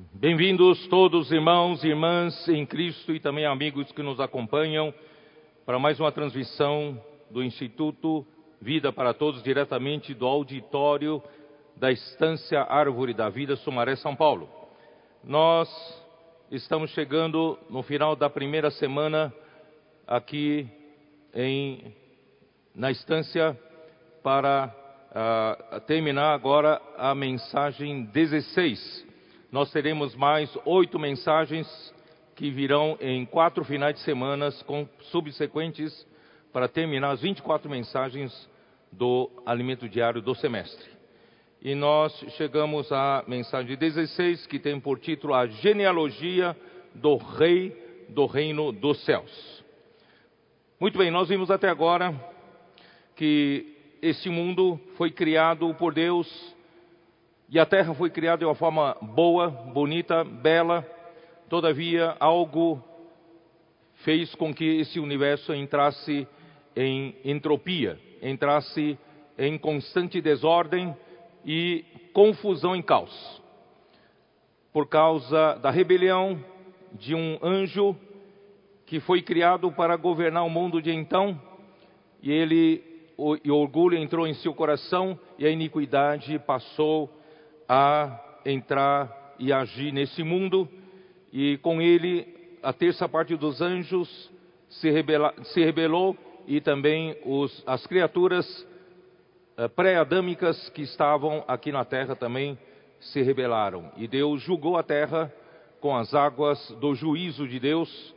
Bem-vindos todos, irmãos e irmãs em Cristo e também amigos que nos acompanham para mais uma transmissão do Instituto Vida para Todos, diretamente do auditório da Estância Árvore da Vida, Sumaré, São Paulo. Nós estamos chegando no final da primeira semana aqui em, na Estância para uh, terminar agora a mensagem 16 nós teremos mais oito mensagens que virão em quatro finais de semana com subsequentes para terminar as 24 mensagens do alimento diário do semestre. E nós chegamos à mensagem 16, que tem por título A Genealogia do Rei do Reino dos Céus. Muito bem, nós vimos até agora que esse mundo foi criado por Deus e a terra foi criada de uma forma boa, bonita, bela. Todavia, algo fez com que esse universo entrasse em entropia, entrasse em constante desordem e confusão em caos. Por causa da rebelião de um anjo que foi criado para governar o mundo de então, e ele o, e o orgulho entrou em seu coração e a iniquidade passou a entrar e agir nesse mundo, e com ele a terça parte dos anjos se, rebela, se rebelou e também os, as criaturas uh, pré-adâmicas que estavam aqui na terra também se rebelaram. E Deus julgou a terra com as águas do juízo de Deus,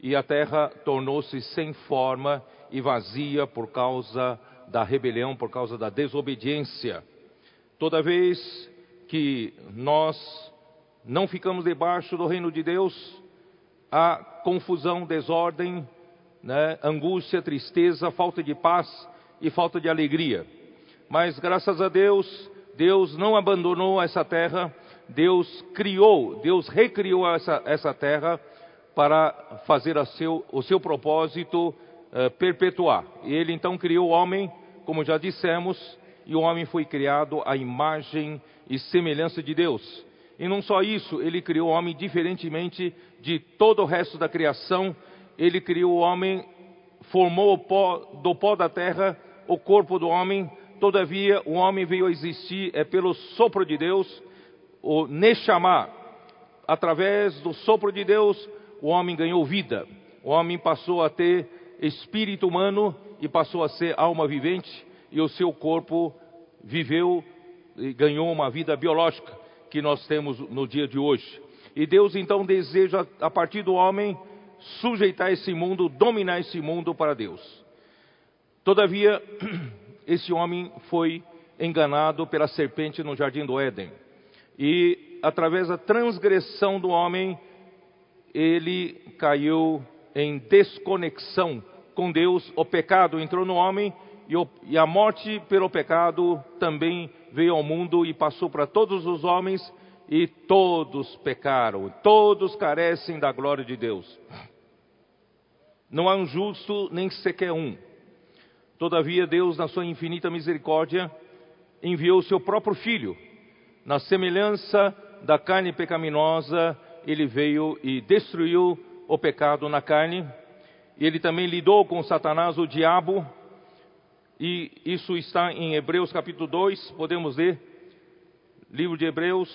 e a terra tornou-se sem forma e vazia por causa da rebelião, por causa da desobediência. Toda vez que nós não ficamos debaixo do reino de Deus, há confusão, desordem, né, angústia, tristeza, falta de paz e falta de alegria. Mas graças a Deus, Deus não abandonou essa terra, Deus criou, Deus recriou essa, essa terra para fazer seu, o seu propósito uh, perpetuar. E ele então criou o homem, como já dissemos, e o homem foi criado à imagem e semelhança de Deus. E não só isso, ele criou o homem diferentemente de todo o resto da criação. Ele criou o homem, formou pó, do pó da terra o corpo do homem. Todavia, o homem veio a existir é pelo sopro de Deus, o Neshama. Através do sopro de Deus, o homem ganhou vida. O homem passou a ter espírito humano e passou a ser alma vivente, e o seu corpo viveu ganhou uma vida biológica que nós temos no dia de hoje. E Deus então deseja, a partir do homem, sujeitar esse mundo, dominar esse mundo para Deus. Todavia, esse homem foi enganado pela serpente no jardim do Éden. E através da transgressão do homem, ele caiu em desconexão com Deus. O pecado entrou no homem e, a morte pelo pecado também veio ao mundo e passou para todos os homens, e todos pecaram, todos carecem da glória de Deus. Não há um justo, nem sequer um. Todavia, Deus, na sua infinita misericórdia, enviou o seu próprio Filho. Na semelhança da carne pecaminosa, ele veio e destruiu o pecado na carne. Ele também lidou com Satanás, o diabo, e isso está em Hebreus capítulo 2, podemos ler, livro de Hebreus,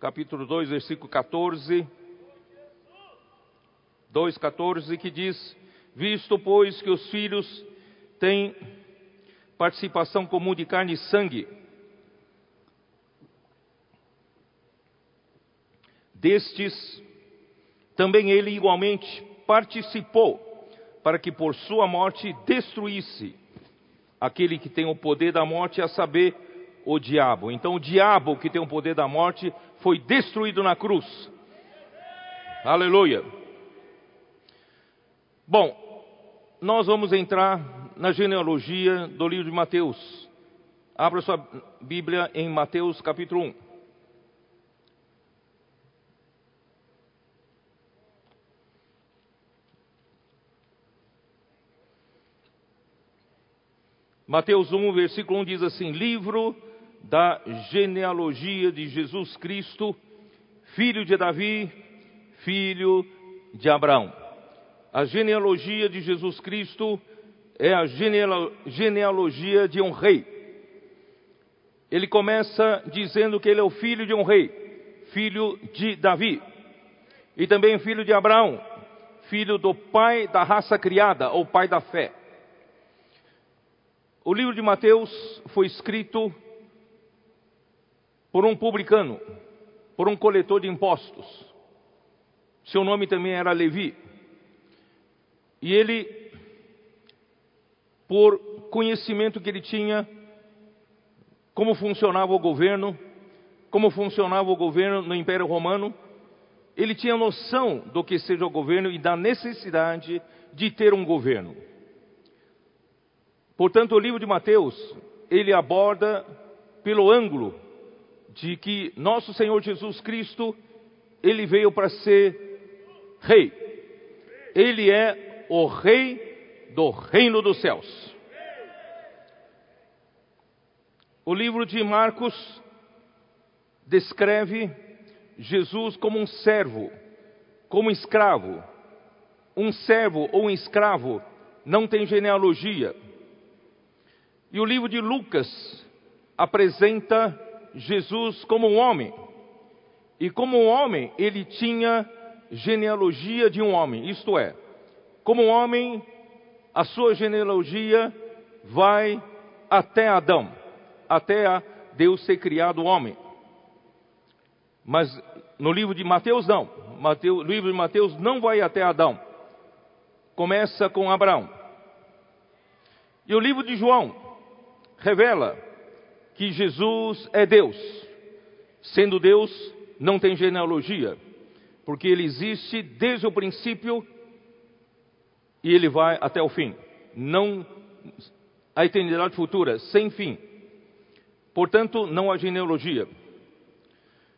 capítulo 2, versículo 14. 2,14, que diz: Visto, pois, que os filhos têm participação comum de carne e sangue, destes também ele igualmente participou, para que por sua morte destruísse aquele que tem o poder da morte, a saber, o diabo. Então, o diabo que tem o poder da morte foi destruído na cruz. Aleluia. Bom, nós vamos entrar na genealogia do livro de Mateus. Abra sua Bíblia em Mateus capítulo 1. Mateus 1, versículo 1 diz assim: Livro da genealogia de Jesus Cristo, filho de Davi, filho de Abraão. A genealogia de Jesus Cristo é a genealogia de um rei. Ele começa dizendo que ele é o filho de um rei, filho de Davi, e também filho de Abraão, filho do pai da raça criada, ou pai da fé. O livro de Mateus foi escrito por um publicano, por um coletor de impostos. Seu nome também era Levi. E ele, por conhecimento que ele tinha, como funcionava o governo, como funcionava o governo no Império Romano, ele tinha noção do que seja o governo e da necessidade de ter um governo. Portanto, o livro de Mateus, ele aborda pelo ângulo de que nosso Senhor Jesus Cristo, ele veio para ser rei. Ele é o rei do reino dos céus. O livro de Marcos descreve Jesus como um servo, como escravo. Um servo ou um escravo não tem genealogia. E o livro de Lucas apresenta Jesus como um homem. E como um homem, ele tinha genealogia de um homem, isto é, como um homem, a sua genealogia vai até Adão, até Deus ser criado homem. Mas no livro de Mateus não. Mateus, o livro de Mateus não vai até Adão. Começa com Abraão. E o livro de João revela que Jesus é Deus. Sendo Deus, não tem genealogia, porque ele existe desde o princípio e ele vai até o fim. Não a eternidade futura, sem fim. Portanto, não há genealogia.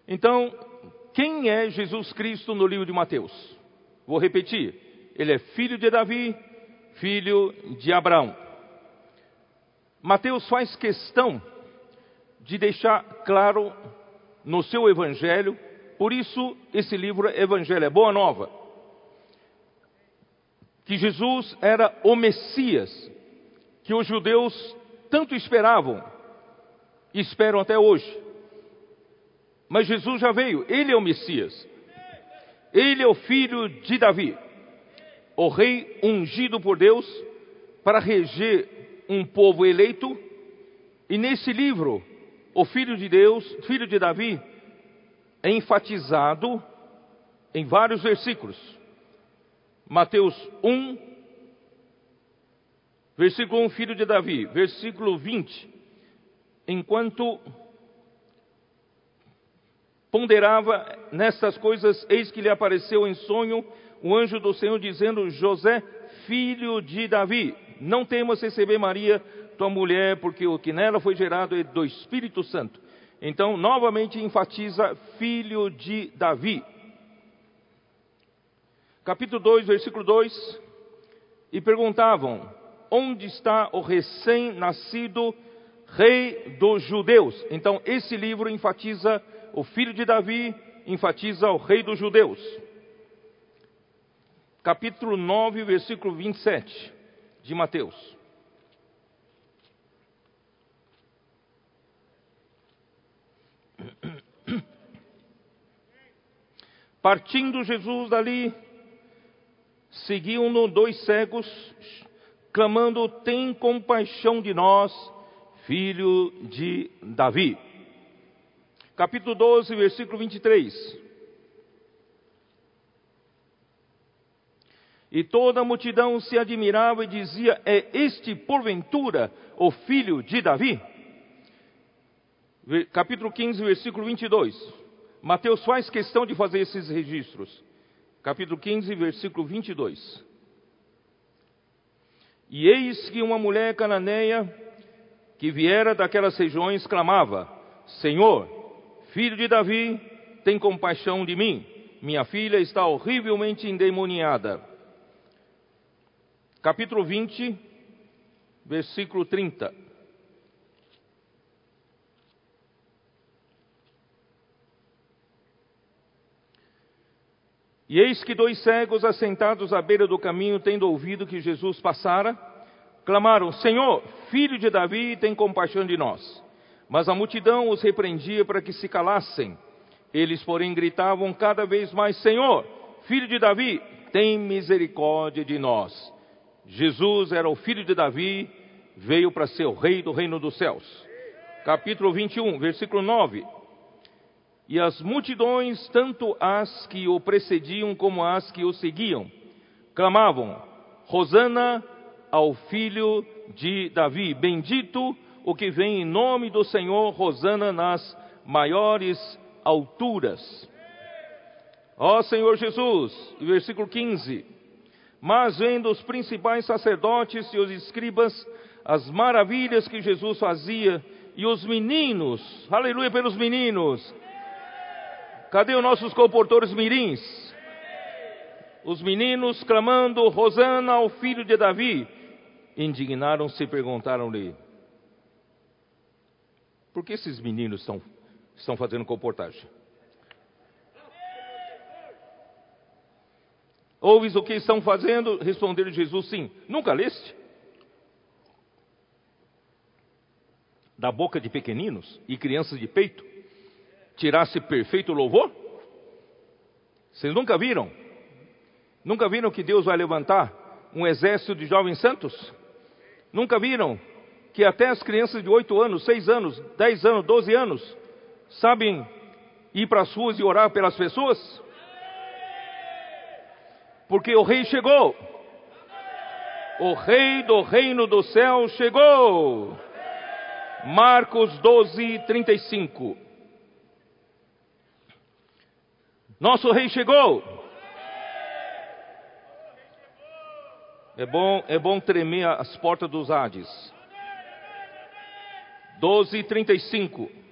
Então, quem é Jesus Cristo no livro de Mateus? Vou repetir. Ele é filho de Davi, filho de Abraão. Mateus faz questão de deixar claro no seu evangelho, por isso esse livro Evangelho é boa nova, que Jesus era o Messias, que os judeus tanto esperavam e esperam até hoje. Mas Jesus já veio, ele é o Messias. Ele é o filho de Davi, o rei ungido por Deus para reger um povo eleito. E nesse livro, o filho de Deus, filho de Davi, é enfatizado em vários versículos. Mateus 1, versículo 1, filho de Davi, versículo 20. Enquanto ponderava nestas coisas, eis que lhe apareceu em sonho o anjo do Senhor dizendo: José, filho de Davi, não temas receber Maria, tua mulher, porque o que nela foi gerado é do Espírito Santo. Então, novamente enfatiza filho de Davi. Capítulo 2, versículo 2. E perguntavam: Onde está o recém-nascido rei dos judeus? Então, esse livro enfatiza o filho de Davi enfatiza o rei dos judeus. Capítulo 9, versículo 27 de Mateus. Partindo Jesus dali, seguiam-no dois cegos, clamando: Tem compaixão de nós, filho de Davi capítulo 12, versículo 23. E toda a multidão se admirava e dizia: É este, porventura, o filho de Davi? Capítulo 15, versículo 22. Mateus faz questão de fazer esses registros. Capítulo 15, versículo 22. E eis que uma mulher cananeia, que viera daquelas regiões, clamava: Senhor, Filho de Davi, tem compaixão de mim. Minha filha está horrivelmente endemoniada. Capítulo 20, versículo 30. E eis que dois cegos assentados à beira do caminho, tendo ouvido que Jesus passara, clamaram: Senhor, filho de Davi, tem compaixão de nós. Mas a multidão os repreendia para que se calassem. Eles, porém, gritavam cada vez mais: Senhor, filho de Davi, tem misericórdia de nós. Jesus era o filho de Davi, veio para ser o rei do reino dos céus. Capítulo 21, versículo 9. E as multidões, tanto as que o precediam como as que o seguiam, clamavam: Rosana ao filho de Davi, bendito o que vem em nome do Senhor, Rosana nas maiores alturas. Ó Senhor Jesus, versículo 15. Mas vendo os principais sacerdotes e os escribas as maravilhas que Jesus fazia e os meninos, aleluia pelos meninos, Cadê os nossos comportores mirins? Os meninos clamando, Rosana ao filho de Davi, indignaram-se e perguntaram-lhe: Por que esses meninos estão, estão fazendo comportagem? Ouves o que estão fazendo? Respondeu Jesus: Sim. Nunca leste? Da boca de pequeninos e crianças de peito tirasse perfeito louvor? Vocês nunca viram? Nunca viram que Deus vai levantar um exército de jovens santos? Nunca viram que até as crianças de 8 anos, 6 anos, 10 anos, 12 anos sabem ir para as ruas e orar pelas pessoas? Porque o rei chegou. O rei do reino do céu chegou. Marcos 12, 35. Nosso rei chegou. É bom, é bom tremer as portas dos Hades. 12 e 35.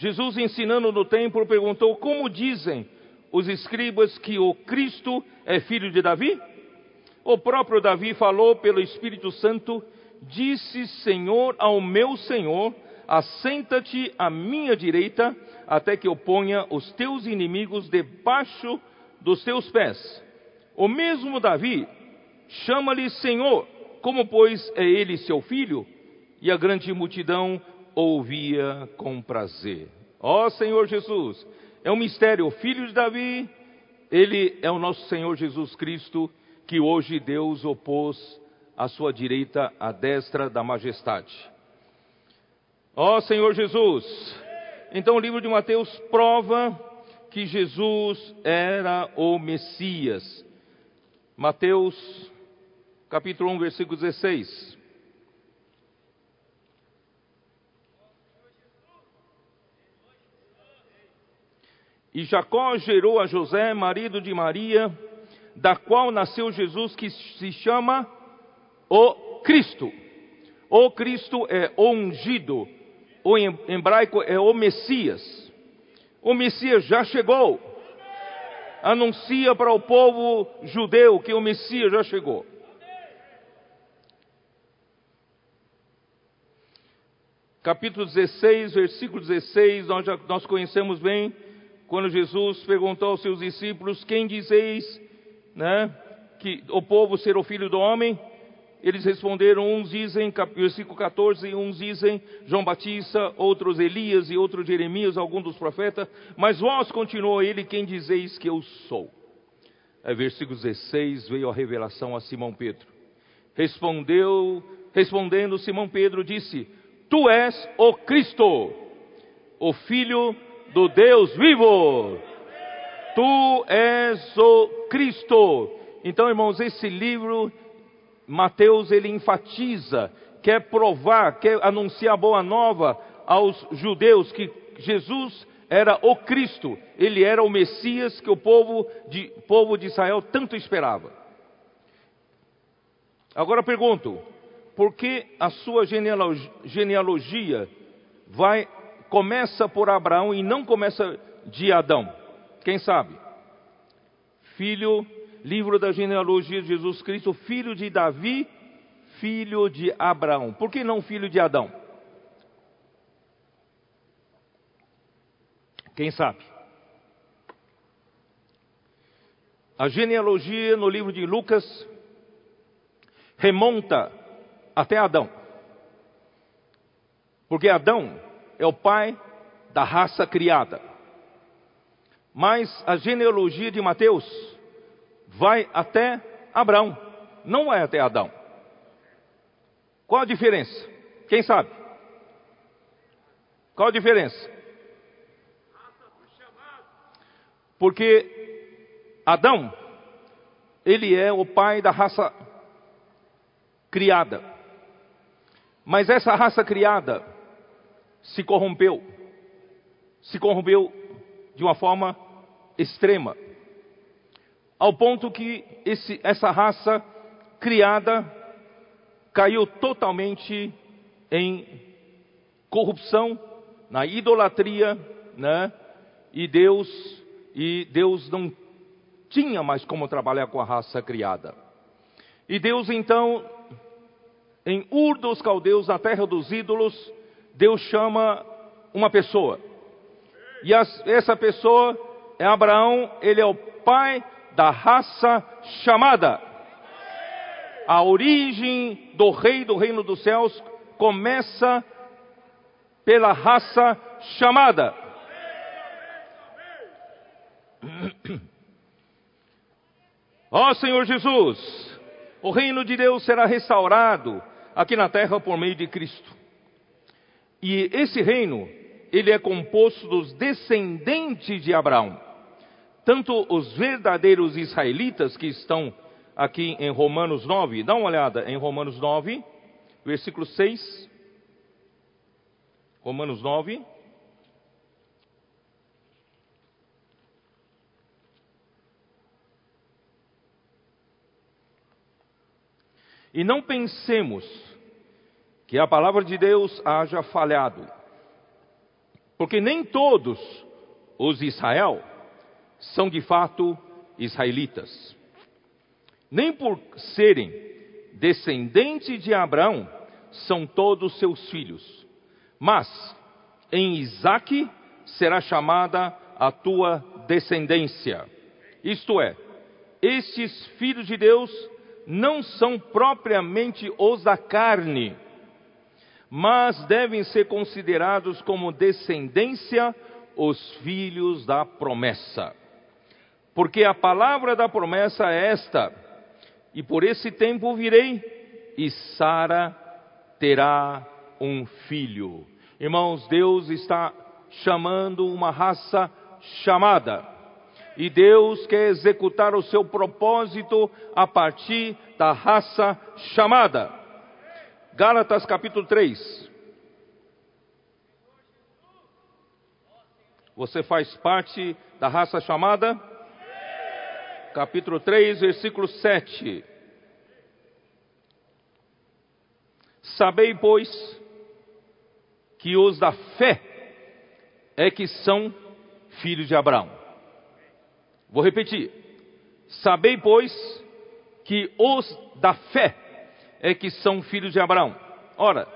Jesus, ensinando no templo, perguntou: Como dizem os escribas que o Cristo é filho de Davi? O próprio Davi falou pelo Espírito Santo Disse Senhor ao meu Senhor: Assenta-te à minha direita, até que eu ponha os teus inimigos debaixo dos teus pés. O mesmo Davi chama-lhe Senhor, como pois é ele seu filho? E a grande multidão ouvia com prazer. Ó Senhor Jesus, é um mistério, o filho de Davi, ele é o nosso Senhor Jesus Cristo, que hoje Deus opôs à sua direita, à destra da majestade. Ó oh, Senhor Jesus! Então o livro de Mateus prova que Jesus era o Messias. Mateus, capítulo 1, versículo 16. E Jacó gerou a José, marido de Maria, da qual nasceu Jesus, que se chama o Cristo. O Cristo é o ungido. O hebraico é o Messias. O Messias já chegou. Anuncia para o povo judeu que o Messias já chegou. Capítulo 16, versículo 16, nós, já, nós conhecemos bem, quando Jesus perguntou aos seus discípulos: Quem dizeis né, que o povo ser o filho do homem? Eles responderam, uns dizem, versículo 14, uns dizem João Batista, outros Elias e outros Jeremias, algum dos profetas, mas vós, continuou ele, quem dizeis que eu sou? É, versículo 16, veio a revelação a Simão Pedro. Respondeu, respondendo Simão Pedro, disse, Tu és o Cristo, o Filho do Deus vivo. Tu és o Cristo. Então, irmãos, esse livro Mateus ele enfatiza, quer provar, quer anunciar a boa nova aos judeus que Jesus era o Cristo, ele era o Messias que o povo de, povo de Israel tanto esperava. Agora pergunto, por que a sua genealogia vai começa por Abraão e não começa de Adão? Quem sabe? Filho livro da genealogia de Jesus Cristo, filho de Davi, filho de Abraão. Por que não filho de Adão? Quem sabe? A genealogia no livro de Lucas remonta até Adão. Porque Adão é o pai da raça criada. Mas a genealogia de Mateus vai até Abraão, não vai até Adão. Qual a diferença? Quem sabe? Qual a diferença? Porque Adão, ele é o pai da raça criada. Mas essa raça criada se corrompeu. Se corrompeu de uma forma extrema. Ao ponto que esse, essa raça criada caiu totalmente em corrupção, na idolatria, né? E Deus e Deus não tinha mais como trabalhar com a raça criada. E Deus então, em Ur dos Caldeus, na terra dos ídolos, Deus chama uma pessoa. E essa pessoa é Abraão, ele é o pai da raça chamada. A origem do rei do reino dos céus começa pela raça chamada. Ó oh, Senhor Jesus, o reino de Deus será restaurado aqui na terra por meio de Cristo. E esse reino, ele é composto dos descendentes de Abraão. Tanto os verdadeiros israelitas que estão aqui em Romanos 9, dá uma olhada em Romanos 9, versículo 6. Romanos 9. E não pensemos que a palavra de Deus haja falhado, porque nem todos os Israel são de fato israelitas. Nem por serem descendentes de Abraão são todos seus filhos. Mas em Isaque será chamada a tua descendência. Isto é, estes filhos de Deus não são propriamente os da carne, mas devem ser considerados como descendência os filhos da promessa. Porque a palavra da promessa é esta: e por esse tempo virei, e Sara terá um filho. Irmãos, Deus está chamando uma raça chamada. E Deus quer executar o seu propósito a partir da raça chamada. Gálatas capítulo 3. Você faz parte da raça chamada? Capítulo 3, versículo 7. Sabei, pois, que os da fé é que são filhos de Abraão. Vou repetir. Sabei, pois, que os da fé é que são filhos de Abraão. Ora,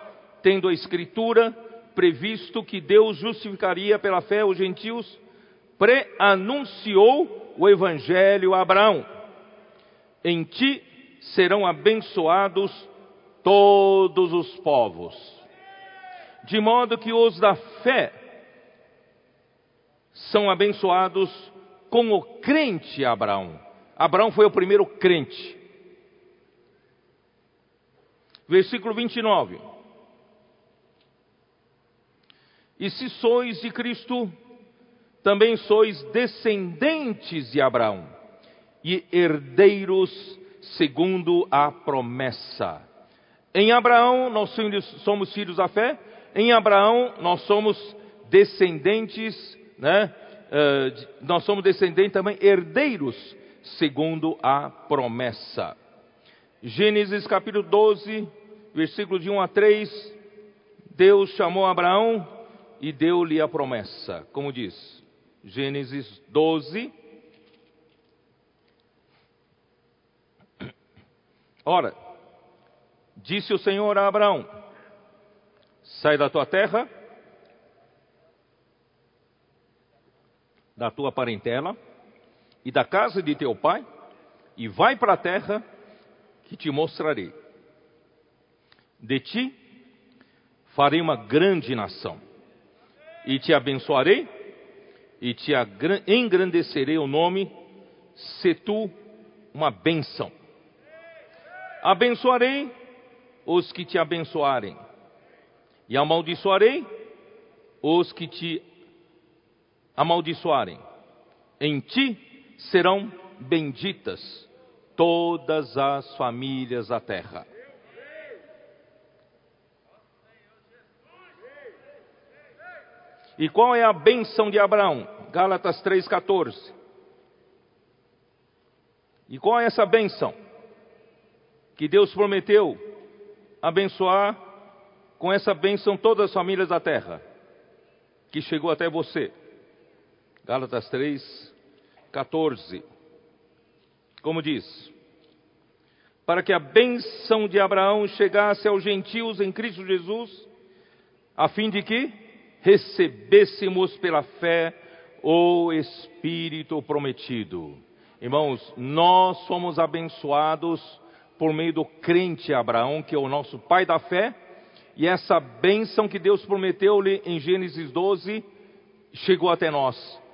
tendo a Escritura previsto que Deus justificaria pela fé os gentios, pré-anunciou o Evangelho a Abraão. Em ti serão abençoados todos os povos de modo que os da fé são abençoados com o crente Abraão. Abraão foi o primeiro crente. Versículo 29. E se sois de Cristo, também sois descendentes de Abraão e herdeiros segundo a promessa. Em Abraão nós somos filhos da fé, em Abraão nós somos descendentes, né? Uh, nós somos descendentes também herdeiros, segundo a promessa. Gênesis capítulo 12, versículo de 1 a 3, Deus chamou Abraão e deu-lhe a promessa, como diz, Gênesis 12. Ora, disse o Senhor a Abraão: Sai da tua terra, da tua parentela e da casa de teu pai, e vai para a terra que te mostrarei. De ti farei uma grande nação, e te abençoarei, e te engrandecerei o nome, se tu uma bênção. Abençoarei os que te abençoarem, e amaldiçoarei os que te amaldiçoarem. Em ti serão benditas todas as famílias da terra. E qual é a bênção de Abraão? Gálatas 3,14. E qual é essa bênção? Que Deus prometeu abençoar com essa bênção todas as famílias da terra, que chegou até você. Gálatas 3, 14. Como diz: Para que a bênção de Abraão chegasse aos gentios em Cristo Jesus, a fim de que recebêssemos pela fé o Espírito prometido. Irmãos, nós somos abençoados por meio do crente Abraão, que é o nosso pai da fé, e essa bênção que Deus prometeu-lhe em Gênesis 12 chegou até nós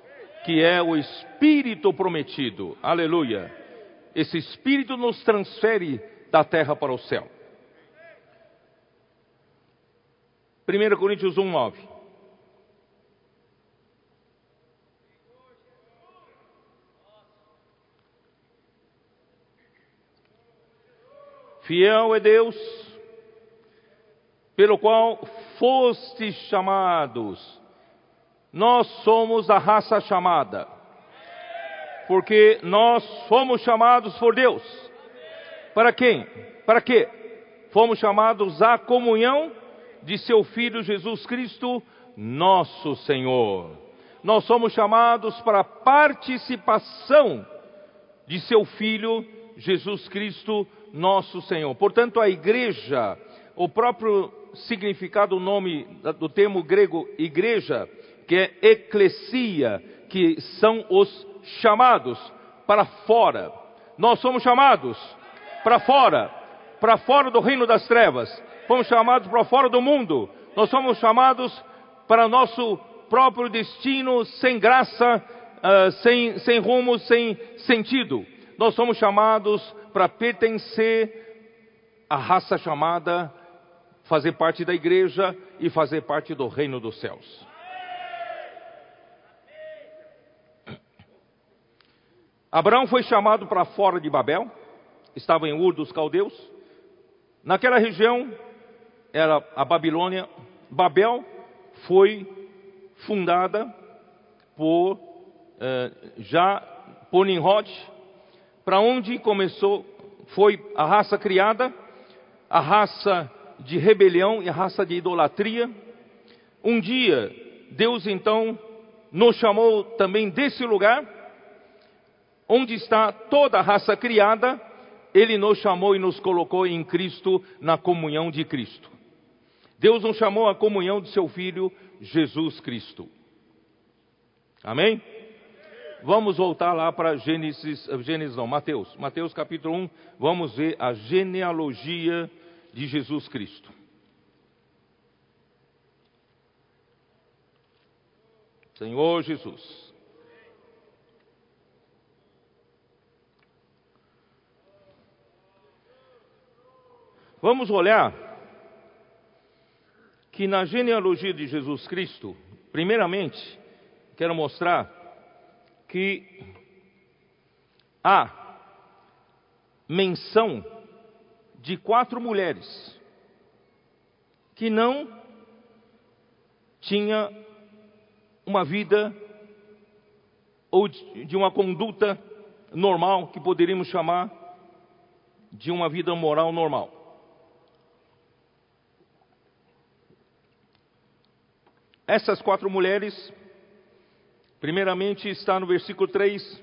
que é o Espírito prometido. Aleluia. Esse Espírito nos transfere da terra para o céu. 1 Coríntios 1, 9. Fiel é Deus, pelo qual fostes chamados nós somos a raça chamada. Porque nós fomos chamados por Deus. Para quem? Para quê? Fomos chamados à comunhão de seu Filho Jesus Cristo, nosso Senhor. Nós somos chamados para participação de seu Filho Jesus Cristo, nosso Senhor. Portanto, a igreja, o próprio significado, o nome do termo grego igreja, que é eclesia, que são os chamados para fora. Nós somos chamados para fora, para fora do reino das trevas. Fomos chamados para fora do mundo. Nós somos chamados para nosso próprio destino sem graça, uh, sem, sem rumo, sem sentido. Nós somos chamados para pertencer à raça chamada, fazer parte da igreja e fazer parte do reino dos céus. Abraão foi chamado para fora de Babel, estava em Ur dos Caldeus. Naquela região era a Babilônia. Babel foi fundada por eh, já por Nimrod, para onde começou, foi a raça criada, a raça de rebelião e a raça de idolatria. Um dia, Deus então nos chamou também desse lugar onde está toda a raça criada, ele nos chamou e nos colocou em Cristo, na comunhão de Cristo. Deus nos chamou à comunhão de seu Filho, Jesus Cristo. Amém? Vamos voltar lá para Gênesis, Gênesis não, Mateus, Mateus capítulo 1, vamos ver a genealogia de Jesus Cristo. Senhor Jesus. Vamos olhar que na genealogia de Jesus Cristo, primeiramente, quero mostrar que há menção de quatro mulheres que não tinha uma vida ou de uma conduta normal que poderíamos chamar de uma vida moral normal. Essas quatro mulheres, primeiramente está no versículo 3.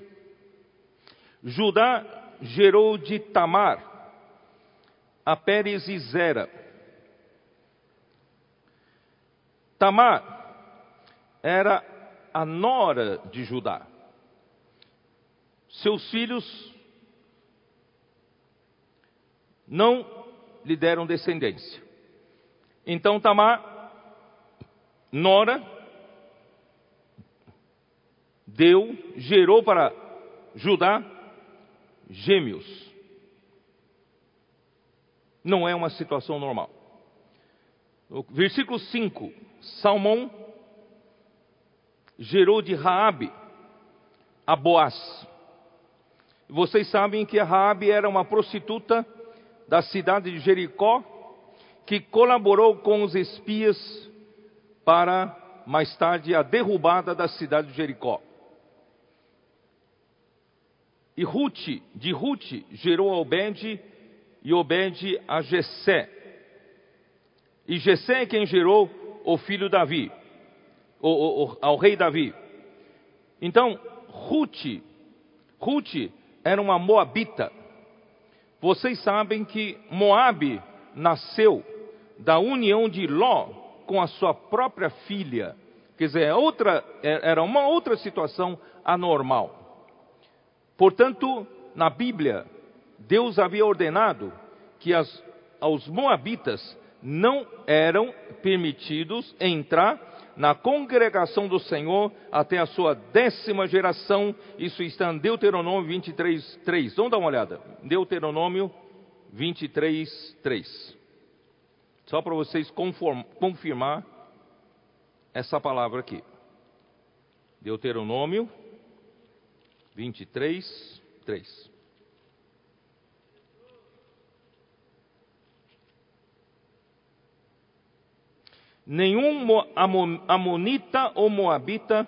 Judá gerou de Tamar a Pérez e Zera. Tamar era a nora de Judá. Seus filhos não lhe deram descendência. Então Tamar, nora, deu, gerou para Judá gêmeos. Não é uma situação normal. No versículo 5, Salmão gerou de Raabe a Boaz. Vocês sabem que Raabe era uma prostituta da cidade de Jericó que colaborou com os espias para mais tarde a derrubada da cidade de Jericó. E Ruth, de Ruth, gerou a Obed e Obed a Jessé. E Jessé é quem gerou o filho Davi, o, o, o, ao rei Davi. Então, Ruth, Ruth era uma moabita. Vocês sabem que Moabe nasceu da união de Ló com a sua própria filha. Quer dizer, é outra, é, era uma outra situação anormal. Portanto, na Bíblia, Deus havia ordenado que as, aos moabitas não eram permitidos entrar na congregação do Senhor até a sua décima geração. Isso está em Deuteronômio 23, 3. Vamos dar uma olhada. Deuteronômio 23, 3. Só para vocês conform, confirmar essa palavra aqui. Deuteronômio 23, 3. Nenhum amonita ou moabita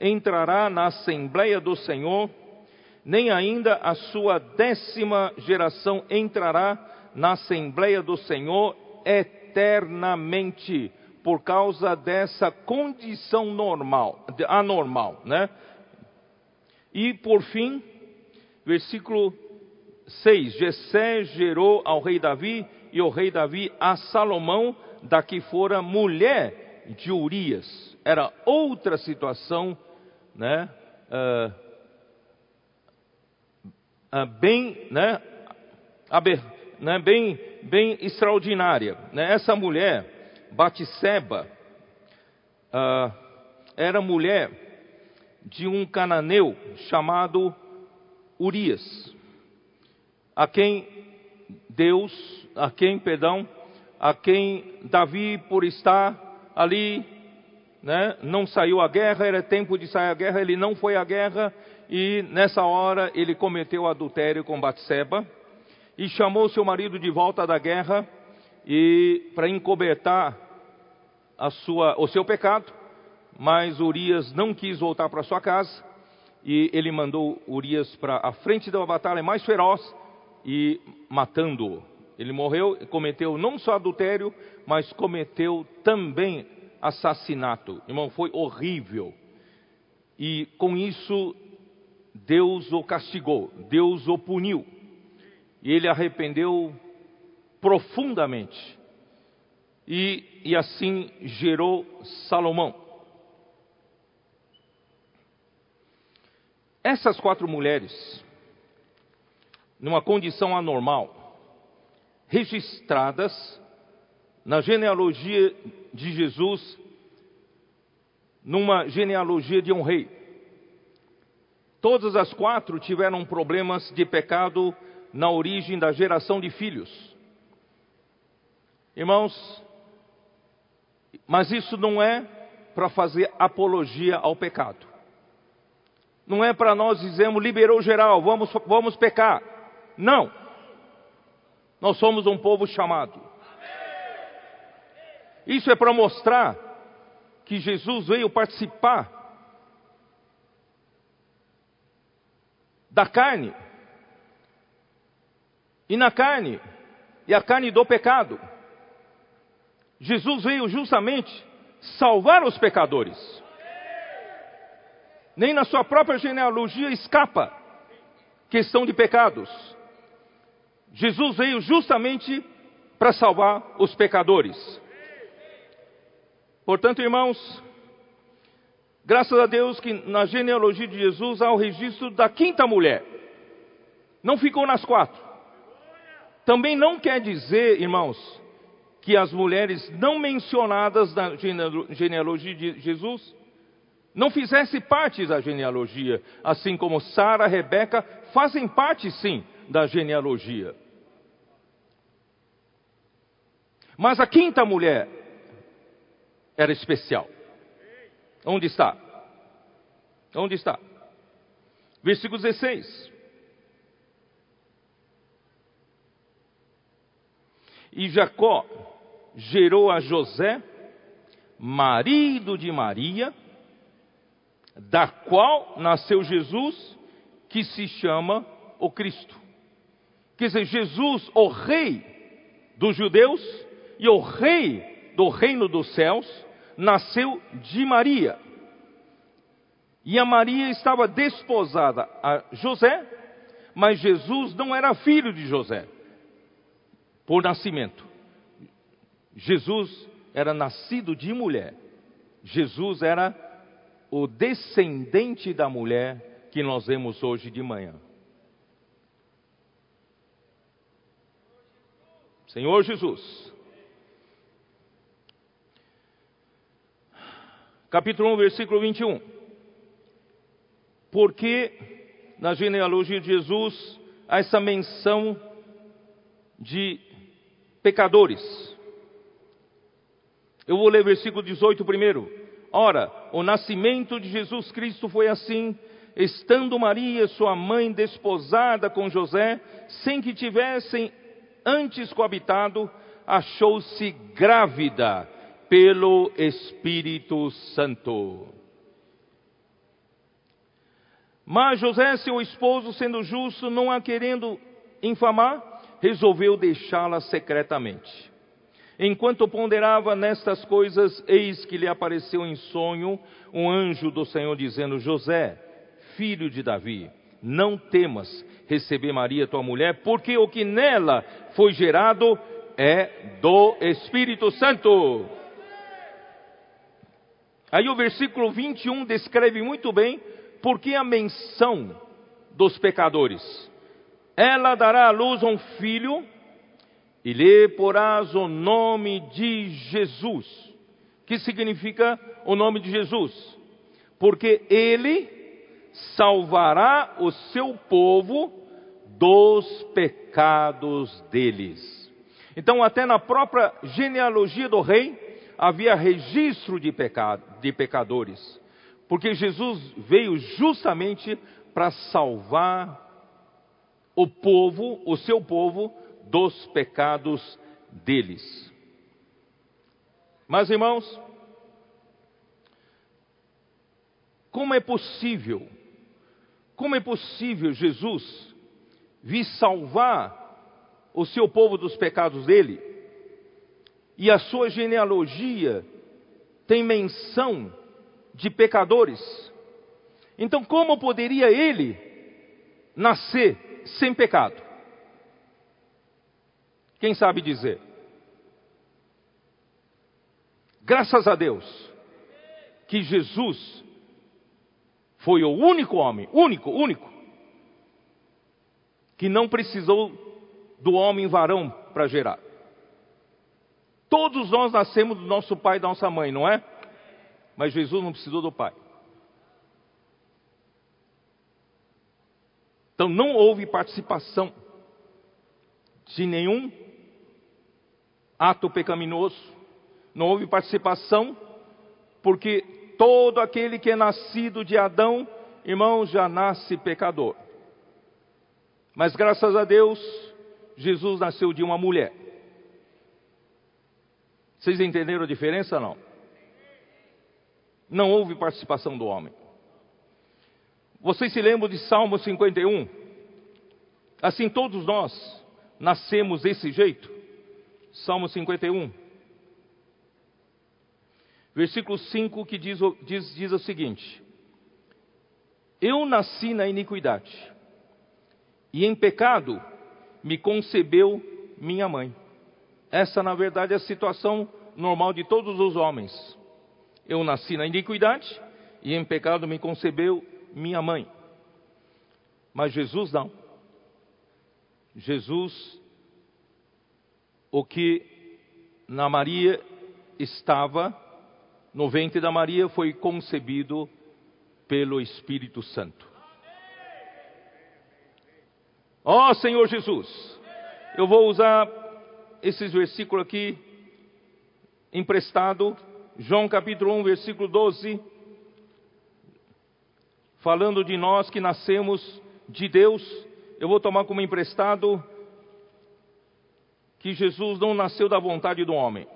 entrará na Assembleia do Senhor, nem ainda a sua décima geração entrará na Assembleia do Senhor eternamente, por causa dessa condição normal, anormal, né? E por fim, versículo 6: Jessé gerou ao rei Davi e o rei Davi a Salomão, da que fora mulher de Urias. Era outra situação, né? Uh, uh, bem, né? Aber, né? Bem, bem extraordinária. Né? Essa mulher, Batisseba, uh, era mulher de um cananeu chamado Urias, a quem Deus, a quem, perdão, a quem Davi, por estar ali, né, não saiu à guerra, era tempo de sair à guerra, ele não foi à guerra, e nessa hora ele cometeu adultério com Batseba, e chamou seu marido de volta da guerra, e para encobertar a sua, o seu pecado, mas Urias não quis voltar para sua casa e ele mandou Urias para a frente da batalha mais feroz e matando-o. Ele morreu e cometeu não só adultério, mas cometeu também assassinato. Irmão, foi horrível. E com isso, Deus o castigou, Deus o puniu. E ele arrependeu profundamente. E, e assim gerou Salomão. Essas quatro mulheres, numa condição anormal, registradas na genealogia de Jesus, numa genealogia de um rei. Todas as quatro tiveram problemas de pecado na origem da geração de filhos. Irmãos, mas isso não é para fazer apologia ao pecado. Não é para nós dizermos liberou geral, vamos, vamos pecar. Não. Nós somos um povo chamado. Isso é para mostrar que Jesus veio participar da carne. E na carne, e a carne do pecado. Jesus veio justamente salvar os pecadores nem na sua própria genealogia escapa questão de pecados. Jesus veio justamente para salvar os pecadores. Portanto, irmãos, Graças a Deus que na genealogia de Jesus há o registro da quinta mulher. Não ficou nas quatro. Também não quer dizer, irmãos, que as mulheres não mencionadas na genealogia de Jesus não fizessem parte da genealogia, assim como Sara, Rebeca fazem parte sim da genealogia. Mas a quinta mulher era especial. Onde está? Onde está? Versículo 16. E Jacó gerou a José, marido de Maria, da qual nasceu Jesus, que se chama o Cristo. Quer dizer, Jesus, o Rei dos judeus e o Rei do reino dos céus, nasceu de Maria. E a Maria estava desposada a José, mas Jesus não era filho de José, por nascimento. Jesus era nascido de mulher. Jesus era o descendente da mulher que nós vemos hoje de manhã. Senhor Jesus. Capítulo 1, versículo 21. Porque na genealogia de Jesus há essa menção de pecadores. Eu vou ler o versículo 18 primeiro. Ora, o nascimento de Jesus Cristo foi assim, estando Maria, sua mãe, desposada com José, sem que tivessem antes coabitado, achou-se grávida pelo Espírito Santo. Mas José, seu esposo, sendo justo, não a querendo infamar, resolveu deixá-la secretamente. Enquanto ponderava nestas coisas, eis que lhe apareceu em sonho um anjo do Senhor dizendo: José, filho de Davi, não temas receber Maria, tua mulher, porque o que nela foi gerado é do Espírito Santo. Aí o versículo 21 descreve muito bem porque a menção dos pecadores. Ela dará à luz um filho e lhe porás o nome de Jesus. Que significa o nome de Jesus? Porque ele salvará o seu povo dos pecados deles. Então, até na própria genealogia do rei, havia registro de, pecado, de pecadores. Porque Jesus veio justamente para salvar o povo, o seu povo, dos pecados deles. Mas, irmãos, como é possível, como é possível Jesus vir salvar o seu povo dos pecados dele? E a sua genealogia tem menção de pecadores. Então, como poderia ele nascer sem pecado? Quem sabe dizer? Graças a Deus que Jesus foi o único homem, único, único, que não precisou do homem varão para gerar. Todos nós nascemos do nosso pai e da nossa mãe, não é? Mas Jesus não precisou do pai. Então não houve participação de nenhum ato pecaminoso, não houve participação, porque todo aquele que é nascido de Adão, irmão, já nasce pecador. Mas graças a Deus, Jesus nasceu de uma mulher. Vocês entenderam a diferença não? Não houve participação do homem. Vocês se lembram de Salmo 51? Assim todos nós nascemos desse jeito. Salmo 51. Versículo 5 que diz, diz, diz o seguinte: Eu nasci na iniquidade, e em pecado me concebeu minha mãe. Essa, na verdade, é a situação normal de todos os homens. Eu nasci na iniquidade, e em pecado me concebeu minha mãe. Mas Jesus não. Jesus, o que na Maria estava, no ventre da Maria, foi concebido pelo Espírito Santo. Ó oh, Senhor Jesus, eu vou usar esses versículos aqui emprestado, João capítulo 1, versículo 12, falando de nós que nascemos de Deus, eu vou tomar como emprestado que Jesus não nasceu da vontade do homem.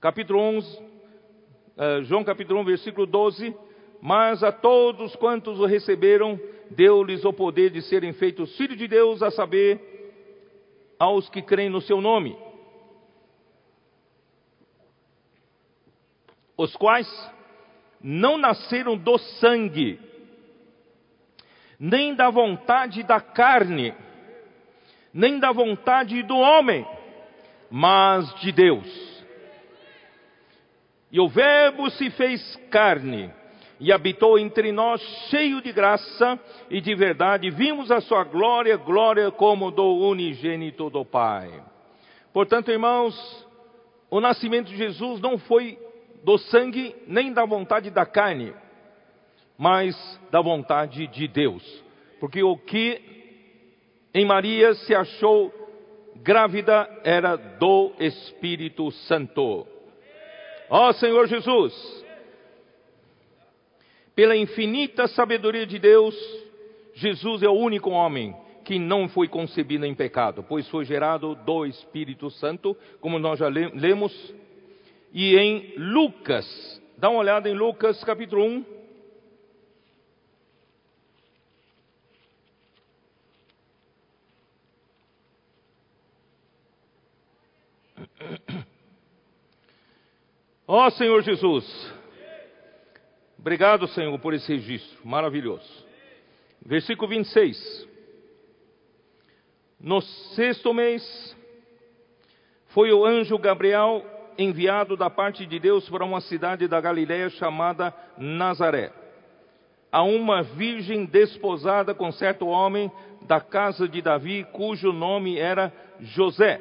Capítulo 11, eh, João capítulo 1, versículo 12, mas a todos quantos o receberam, deu-lhes o poder de serem feitos filhos de Deus, a saber, aos que creem no seu nome, os quais não nasceram do sangue, nem da vontade da carne, nem da vontade do homem, mas de Deus. E o Verbo se fez carne e habitou entre nós, cheio de graça e de verdade. Vimos a sua glória, glória como do unigênito do Pai. Portanto, irmãos, o nascimento de Jesus não foi do sangue nem da vontade da carne, mas da vontade de Deus. Porque o que em Maria se achou grávida era do Espírito Santo. Ó oh, Senhor Jesus, pela infinita sabedoria de Deus, Jesus é o único homem que não foi concebido em pecado, pois foi gerado do Espírito Santo, como nós já lemos e em Lucas. Dá uma olhada em Lucas capítulo 1. Ó oh, Senhor Jesus, obrigado, Senhor, por esse registro maravilhoso. Versículo 26. No sexto mês, foi o anjo Gabriel enviado da parte de Deus para uma cidade da Galiléia chamada Nazaré, a uma virgem desposada com certo homem da casa de Davi, cujo nome era José.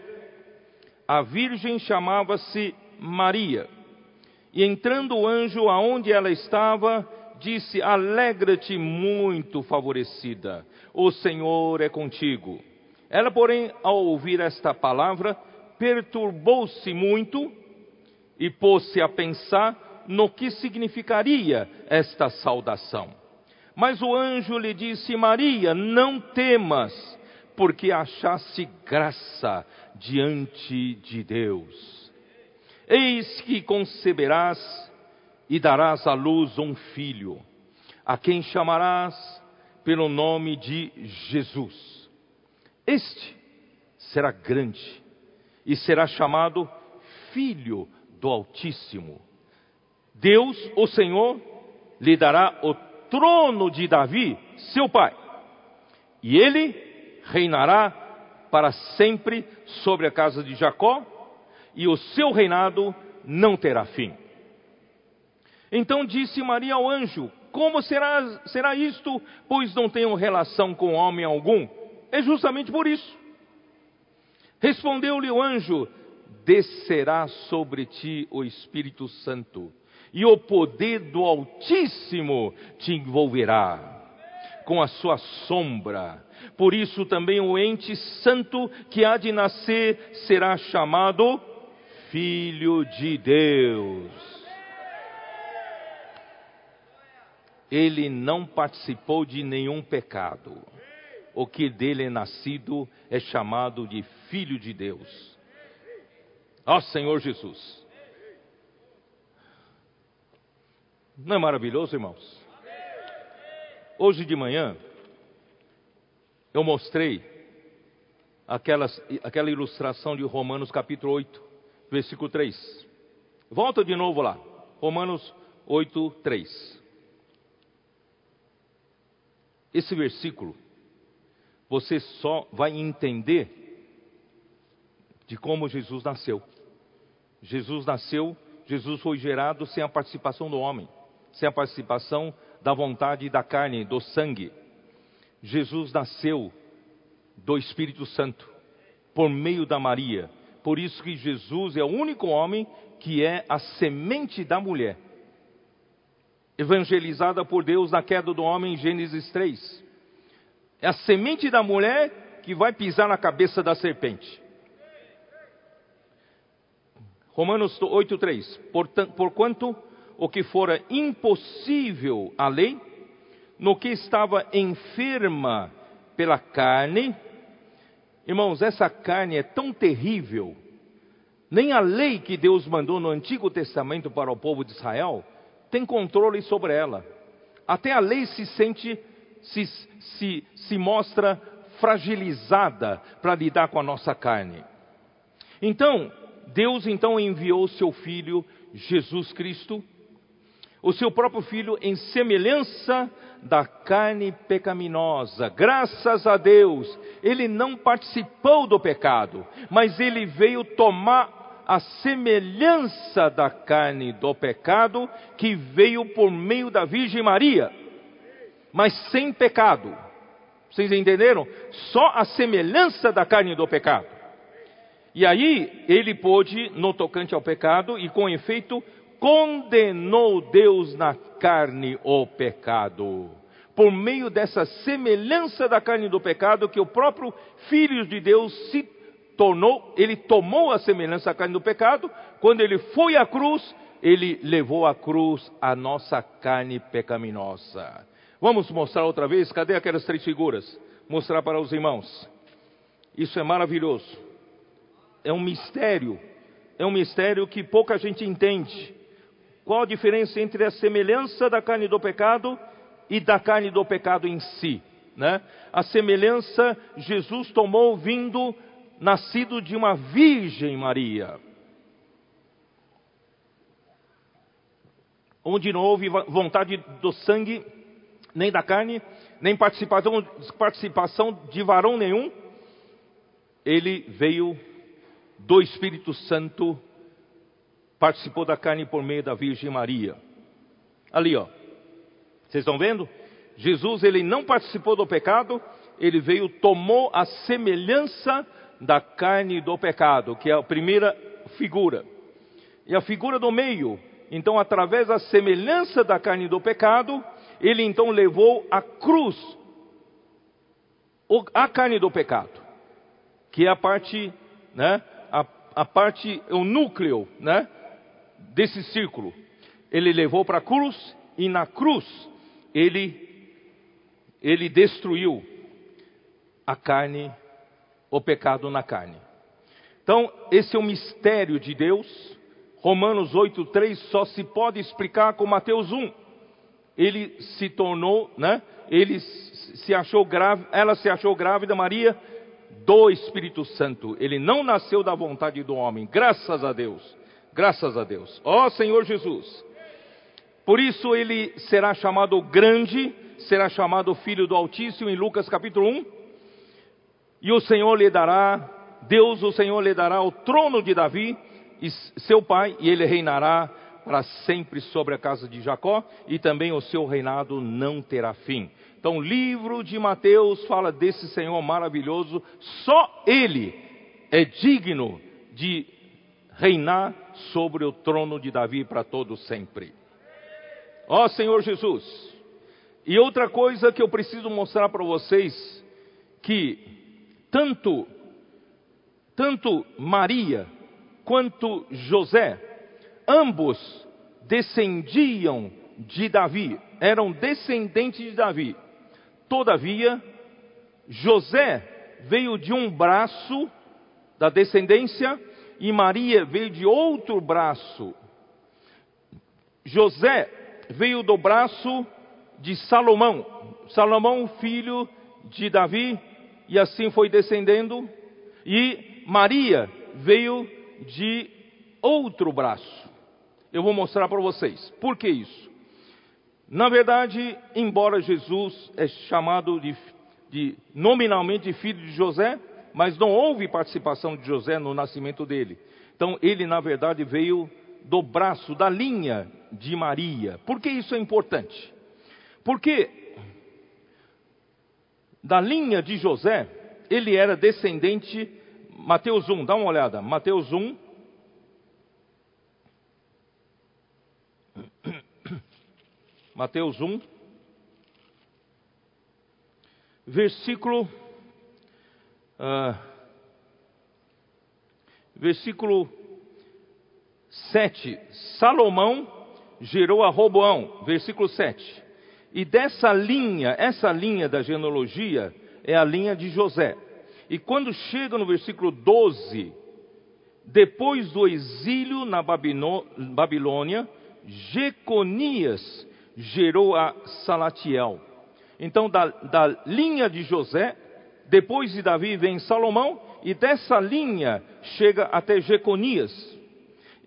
A virgem chamava-se Maria. E entrando o anjo aonde ela estava, disse: Alegra-te, muito favorecida, o Senhor é contigo. Ela, porém, ao ouvir esta palavra, perturbou-se muito e pôs-se a pensar no que significaria esta saudação. Mas o anjo lhe disse: Maria, não temas, porque achaste graça diante de Deus. Eis que conceberás e darás à luz um filho, a quem chamarás pelo nome de Jesus. Este será grande e será chamado Filho do Altíssimo. Deus, o Senhor, lhe dará o trono de Davi, seu pai, e ele reinará para sempre sobre a casa de Jacó, e o seu reinado não terá fim. Então disse Maria ao anjo: Como será, será isto, pois não tenho relação com homem algum? É justamente por isso. Respondeu-lhe o anjo: descerá sobre ti o Espírito Santo, e o poder do Altíssimo te envolverá com a sua sombra. Por isso também o ente santo que há de nascer será chamado Filho de Deus. Ele não participou de nenhum pecado. O que dele é nascido é chamado de Filho de Deus. Ó Senhor Jesus. Não é maravilhoso, irmãos? Hoje de manhã, eu mostrei aquelas, aquela ilustração de Romanos capítulo 8, versículo 3. Volta de novo lá, Romanos 8, 3. Esse versículo, você só vai entender de como Jesus nasceu. Jesus nasceu Jesus foi gerado sem a participação do homem, sem a participação da vontade da carne, do sangue. Jesus nasceu do Espírito Santo por meio da Maria. Por isso que Jesus é o único homem que é a semente da mulher. Evangelizada por Deus na queda do homem em Gênesis 3. É a semente da mulher que vai pisar na cabeça da serpente. Romanos 8,3: Porquanto o que fora impossível à lei, no que estava enferma pela carne, irmãos, essa carne é tão terrível, nem a lei que Deus mandou no Antigo Testamento para o povo de Israel tem controle sobre ela. Até a lei se sente, se, se, se mostra fragilizada para lidar com a nossa carne. Então, Deus então enviou seu filho Jesus Cristo, o seu próprio filho em semelhança da carne pecaminosa. Graças a Deus, ele não participou do pecado, mas ele veio tomar a semelhança da carne do pecado que veio por meio da Virgem Maria, mas sem pecado. Vocês entenderam? Só a semelhança da carne do pecado. E aí ele pôde, no tocante ao pecado, e com efeito, condenou Deus na carne o pecado. Por meio dessa semelhança da carne do pecado, que o próprio Filho de Deus se tornou, ele tomou a semelhança da carne do pecado, quando ele foi à cruz, ele levou à cruz a nossa carne pecaminosa. Vamos mostrar outra vez? Cadê aquelas três figuras? Mostrar para os irmãos. Isso é maravilhoso é um mistério, é um mistério que pouca gente entende. Qual a diferença entre a semelhança da carne do pecado e da carne do pecado em si? Né? A semelhança Jesus tomou vindo nascido de uma Virgem Maria. Onde não houve vontade do sangue, nem da carne, nem participação, participação de varão nenhum, ele veio do Espírito Santo participou da carne por meio da Virgem Maria. Ali, ó. Vocês estão vendo? Jesus, ele não participou do pecado, ele veio, tomou a semelhança da carne do pecado, que é a primeira figura. E a figura do meio, então, através da semelhança da carne do pecado, ele então levou a cruz, a carne do pecado, que é a parte, né, a, parte, o núcleo, né? Desse círculo. Ele levou para a cruz e na cruz ele, ele destruiu a carne, o pecado na carne. Então, esse é o mistério de Deus. Romanos 8,3 só se pode explicar com Mateus 1. Ele se tornou, né? Ele se achou grávida, ela se achou grávida, Maria, do Espírito Santo. Ele não nasceu da vontade do homem. Graças a Deus. Graças a Deus. Ó oh, Senhor Jesus. Por isso ele será chamado grande, será chamado filho do Altíssimo em Lucas capítulo 1. E o Senhor lhe dará, Deus o Senhor lhe dará o trono de Davi, e seu pai, e ele reinará para sempre sobre a casa de Jacó, e também o seu reinado não terá fim. Então, o livro de Mateus fala desse Senhor maravilhoso, só Ele é digno de reinar sobre o trono de Davi para todo sempre. Ó Senhor Jesus. E outra coisa que eu preciso mostrar para vocês que tanto tanto Maria quanto José, ambos descendiam de Davi, eram descendentes de Davi. Todavia, José veio de um braço da descendência e Maria veio de outro braço. José veio do braço de Salomão, Salomão, filho de Davi, e assim foi descendendo. E Maria veio de outro braço. Eu vou mostrar para vocês. Por que isso? Na verdade, embora Jesus é chamado de, de, nominalmente filho de José, mas não houve participação de José no nascimento dele. Então, ele na verdade veio do braço, da linha de Maria. Por que isso é importante? Porque da linha de José, ele era descendente, Mateus 1, dá uma olhada, Mateus 1. Mateus 1, versículo, uh, versículo 7. Salomão gerou a Roboão, versículo 7. E dessa linha, essa linha da genealogia é a linha de José. E quando chega no versículo 12, depois do exílio na Babilônia, Jeconias gerou a Salatiel. Então, da, da linha de José, depois de Davi vem Salomão, e dessa linha chega até Jeconias.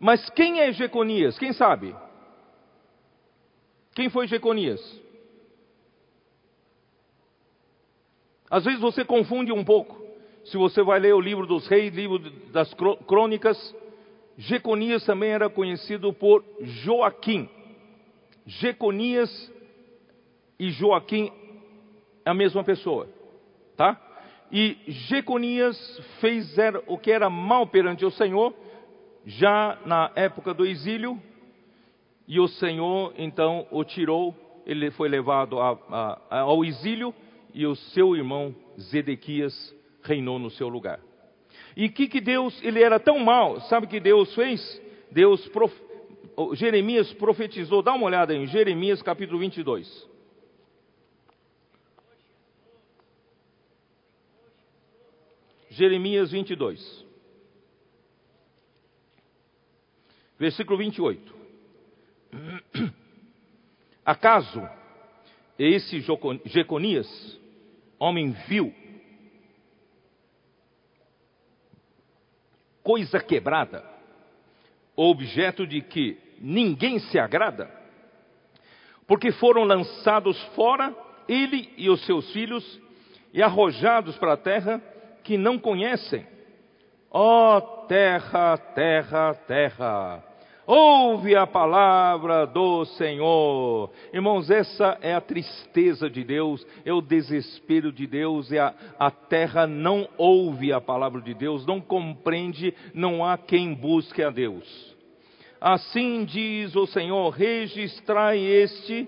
Mas quem é Jeconias? Quem sabe? Quem foi Jeconias? Às vezes você confunde um pouco. Se você vai ler o livro dos reis, livro das crônicas, Jeconias também era conhecido por Joaquim. Jeconias e Joaquim é a mesma pessoa, tá? E Jeconias fez o que era mal perante o Senhor, já na época do exílio, e o Senhor então o tirou, ele foi levado a, a, ao exílio, e o seu irmão Zedequias reinou no seu lugar. E que que Deus, ele era tão mal, sabe que Deus fez? Deus, prof, Jeremias profetizou, dá uma olhada em Jeremias capítulo 22. Jeremias 22. Versículo 28. Acaso esse Jeconias, homem vil, coisa quebrada, objeto de que ninguém se agrada, porque foram lançados fora ele e os seus filhos e arrojados para a terra que não conhecem. Ó oh, terra, terra, terra, ouve a palavra do Senhor. Irmãos, essa é a tristeza de Deus, é o desespero de Deus, é a, a terra não ouve a palavra de Deus, não compreende, não há quem busque a Deus. Assim diz o Senhor: registrai este,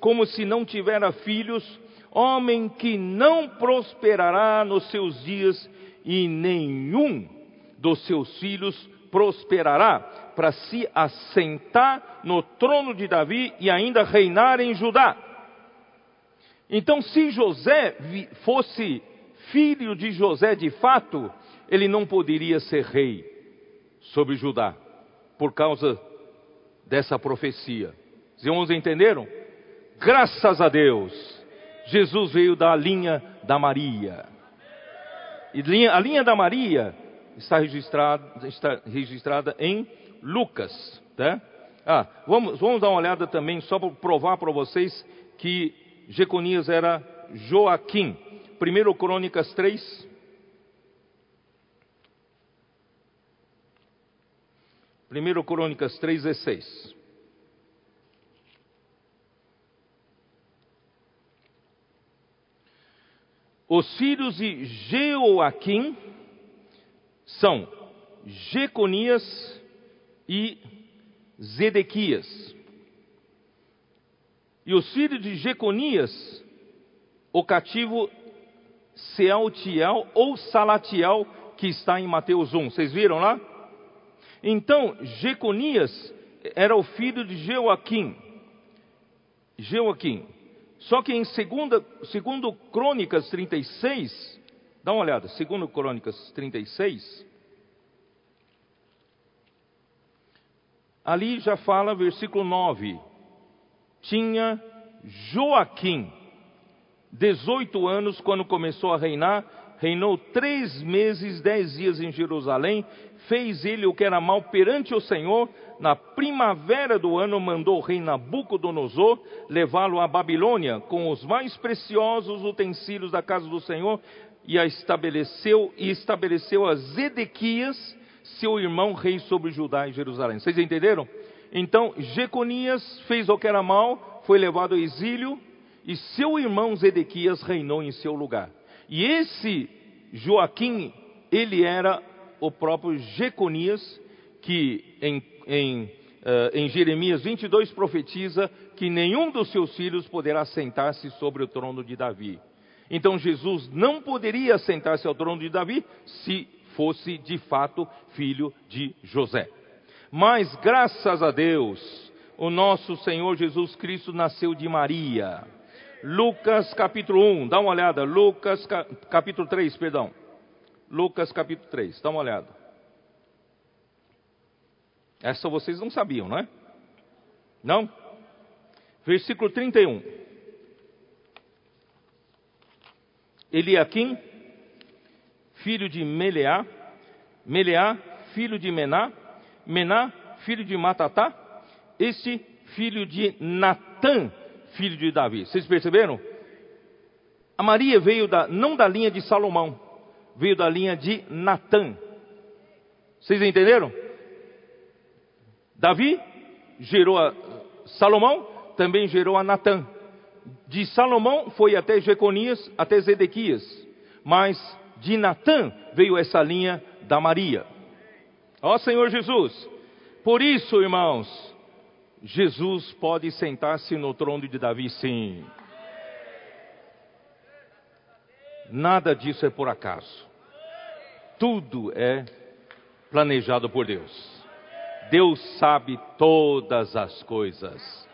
como se não tivera filhos, homem que não prosperará nos seus dias, e nenhum dos seus filhos prosperará, para se assentar no trono de Davi e ainda reinar em Judá. Então, se José fosse filho de José de fato, ele não poderia ser rei sobre Judá por causa dessa profecia. Os irmãos entenderam? Graças a Deus, Jesus veio da linha da Maria. E a linha da Maria está registrada, está registrada em Lucas. Tá? Ah, vamos, vamos dar uma olhada também, só para provar para vocês que Jeconias era Joaquim. 1 Crônicas 3, 1 Crônicas 3,16. Os filhos de Jeoaquim são Jeconias e Zedequias. E os filhos de Jeconias, o cativo Sealtiel ou Salatiel, que está em Mateus 1. Vocês viram lá? Então, Jeconias era o filho de Joaquim. Joaquim. Só que em segunda, segundo Crônicas 36, dá uma olhada, segundo Crônicas 36, ali já fala, versículo 9, tinha Joaquim 18 anos quando começou a reinar, reinou três meses, dez dias em Jerusalém, fez ele o que era mal perante o Senhor, na primavera do ano mandou o rei Nabucodonosor levá-lo à Babilônia com os mais preciosos utensílios da casa do Senhor e a estabeleceu e estabeleceu seu irmão rei sobre Judá e Jerusalém. Vocês entenderam? Então, Jeconias fez o que era mal, foi levado ao exílio, e seu irmão Zedequias reinou em seu lugar. E esse Joaquim, ele era o próprio Jeconias, que em, em, uh, em Jeremias 22 profetiza que nenhum dos seus filhos poderá sentar-se sobre o trono de Davi. Então Jesus não poderia sentar-se ao trono de Davi se fosse de fato filho de José. Mas graças a Deus, o nosso Senhor Jesus Cristo nasceu de Maria. Lucas capítulo 1, dá uma olhada. Lucas capítulo 3, perdão. Lucas capítulo 3, dá uma olhada. Essa vocês não sabiam, não é? Não? Versículo 31. Eliaquim, filho de Meleá, Meleá, filho de Mená, Mená, filho de Matatá, este filho de Natã, filho de Davi. Vocês perceberam? A Maria veio da, não da linha de Salomão, veio da linha de Natã. Vocês entenderam? Davi gerou a Salomão, também gerou a Natã. De Salomão foi até Jeconias, até Zedequias. Mas de Natã veio essa linha da Maria. Ó Senhor Jesus. Por isso, irmãos, Jesus pode sentar-se no trono de Davi, sim. Nada disso é por acaso. Tudo é planejado por Deus. Deus sabe todas as coisas.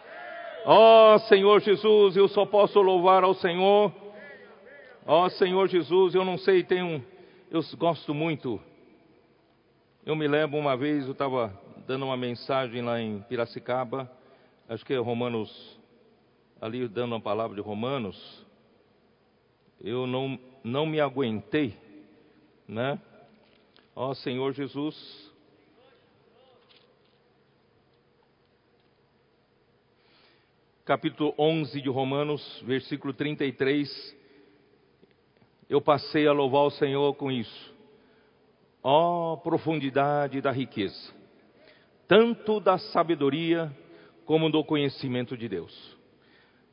Ó oh, Senhor Jesus, eu só posso louvar ao Senhor. Ó oh, Senhor Jesus, eu não sei, um. Eu gosto muito. Eu me lembro uma vez, eu estava dando uma mensagem lá em Piracicaba, acho que é Romanos, ali dando uma palavra de Romanos. Eu não, não me aguentei, né? Ó Senhor Jesus, capítulo 11 de Romanos, versículo 33, eu passei a louvar o Senhor com isso. Ó oh, profundidade da riqueza, tanto da sabedoria como do conhecimento de Deus.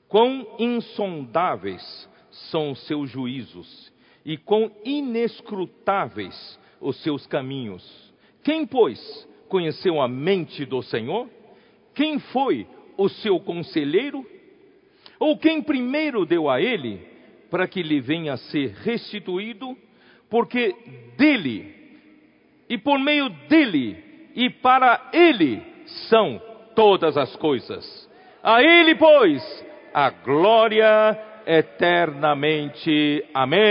Quão insondáveis são os seus juízos e quão inescrutáveis os seus caminhos. Quem, pois, conheceu a mente do Senhor? Quem foi o seu conselheiro? Ou quem primeiro deu a ele, para que lhe venha a ser restituído? Porque dele, e por meio dele, e para ele são todas as coisas. A ele, pois, a glória eternamente. Amém.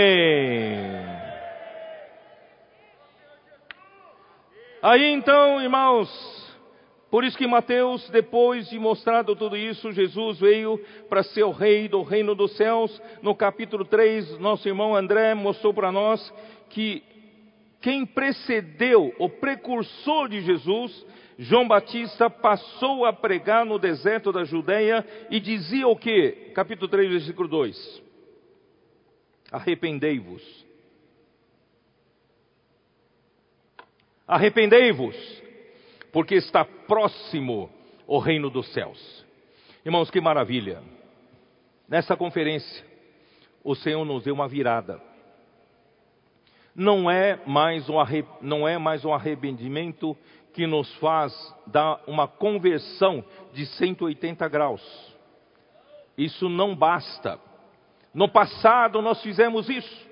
Aí então, irmãos, por isso que Mateus, depois de mostrado tudo isso, Jesus veio para ser o rei do reino dos céus. No capítulo 3, nosso irmão André mostrou para nós que quem precedeu, o precursor de Jesus, João Batista, passou a pregar no deserto da Judéia e dizia o que? Capítulo 3, versículo 2: Arrependei-vos. Arrependei-vos porque está próximo o reino dos céus. Irmãos, que maravilha! Nessa conferência, o Senhor nos deu uma virada. Não é mais um, arre... não é mais um arrependimento que nos faz dar uma conversão de 180 graus. Isso não basta. No passado nós fizemos isso.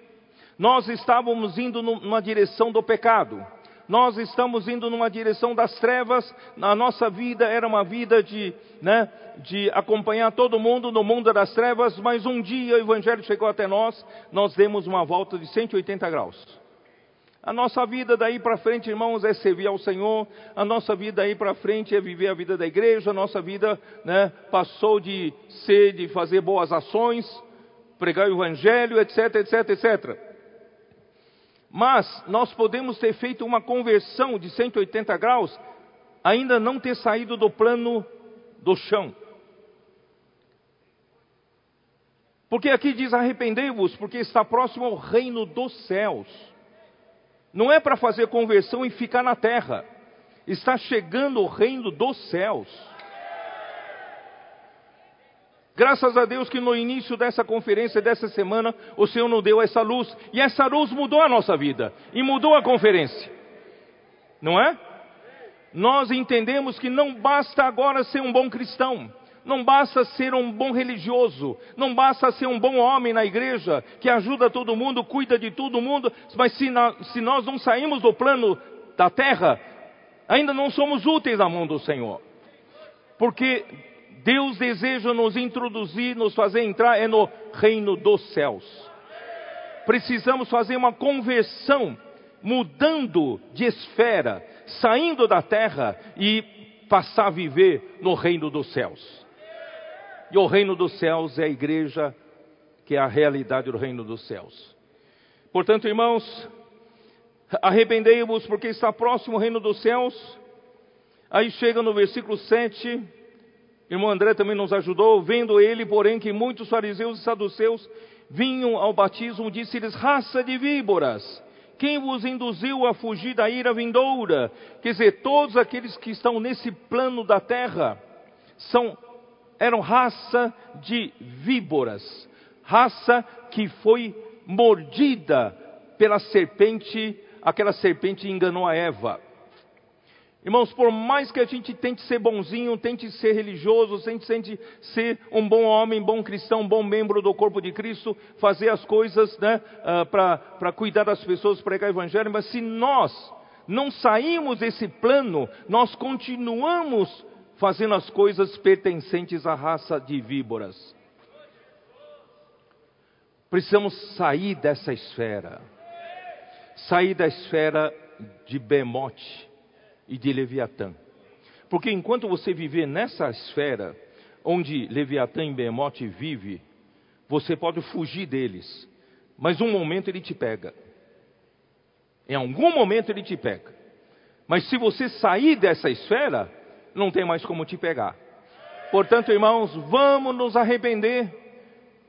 Nós estávamos indo numa direção do pecado nós estamos indo numa direção das trevas, a nossa vida era uma vida de, né, de acompanhar todo mundo no mundo das trevas, mas um dia o Evangelho chegou até nós, nós demos uma volta de 180 graus. A nossa vida daí para frente, irmãos, é servir ao Senhor. A nossa vida daí para frente é viver a vida da igreja. A nossa vida né, passou de ser, de fazer boas ações, pregar o Evangelho, etc, etc, etc. Mas nós podemos ter feito uma conversão de 180 graus, ainda não ter saído do plano do chão. Porque aqui diz: arrependei-vos, porque está próximo ao reino dos céus. Não é para fazer conversão e ficar na terra. Está chegando o reino dos céus. Graças a Deus que no início dessa conferência, dessa semana, o Senhor nos deu essa luz. E essa luz mudou a nossa vida. E mudou a conferência. Não é? Nós entendemos que não basta agora ser um bom cristão. Não basta ser um bom religioso, não basta ser um bom homem na igreja, que ajuda todo mundo, cuida de todo mundo, mas se, nós não saímos do plano da terra, ainda não somos úteis na mão do Senhor. Porque Deus deseja nos introduzir, nos fazer entrar é no reino dos céus. Precisamos fazer uma conversão, mudando de esfera, saindo da terra e passar a viver no reino dos céus. E o reino dos céus é a igreja, que é a realidade do reino dos céus. Portanto, irmãos, arrependei-vos, porque está próximo o reino dos céus. Aí chega no versículo 7, irmão André também nos ajudou, vendo ele, porém, que muitos fariseus e saduceus vinham ao batismo, disse-lhes: raça de víboras, quem vos induziu a fugir da ira vindoura? Quer dizer, todos aqueles que estão nesse plano da terra são eram raça de víboras, raça que foi mordida pela serpente, aquela serpente enganou a Eva. Irmãos, por mais que a gente tente ser bonzinho, tente ser religioso, tente, tente ser um bom homem, bom cristão, bom membro do corpo de Cristo, fazer as coisas né, uh, para cuidar das pessoas, pregar o evangelho, mas se nós não saímos desse plano, nós continuamos fazendo as coisas pertencentes à raça de víboras. Precisamos sair dessa esfera, sair da esfera de Bemote e de Leviatã. Porque enquanto você viver nessa esfera, onde Leviatã e Bemote vive, você pode fugir deles, mas um momento ele te pega. Em algum momento ele te pega. Mas se você sair dessa esfera, não tem mais como te pegar. Portanto, irmãos, vamos nos arrepender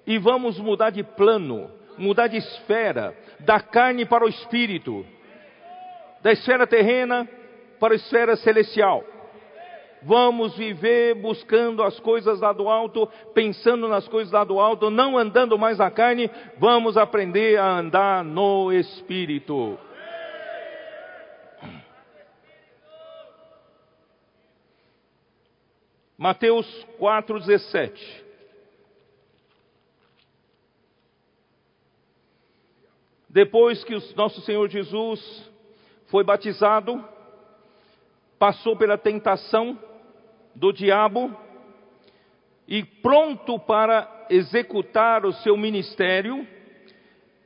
e vamos mudar de plano, mudar de esfera, da carne para o espírito, da esfera terrena para a esfera celestial. Vamos viver buscando as coisas lá do alto, pensando nas coisas lá do alto, não andando mais na carne, vamos aprender a andar no espírito. Mateus 4,17. Depois que o nosso Senhor Jesus foi batizado, passou pela tentação do diabo e pronto para executar o seu ministério,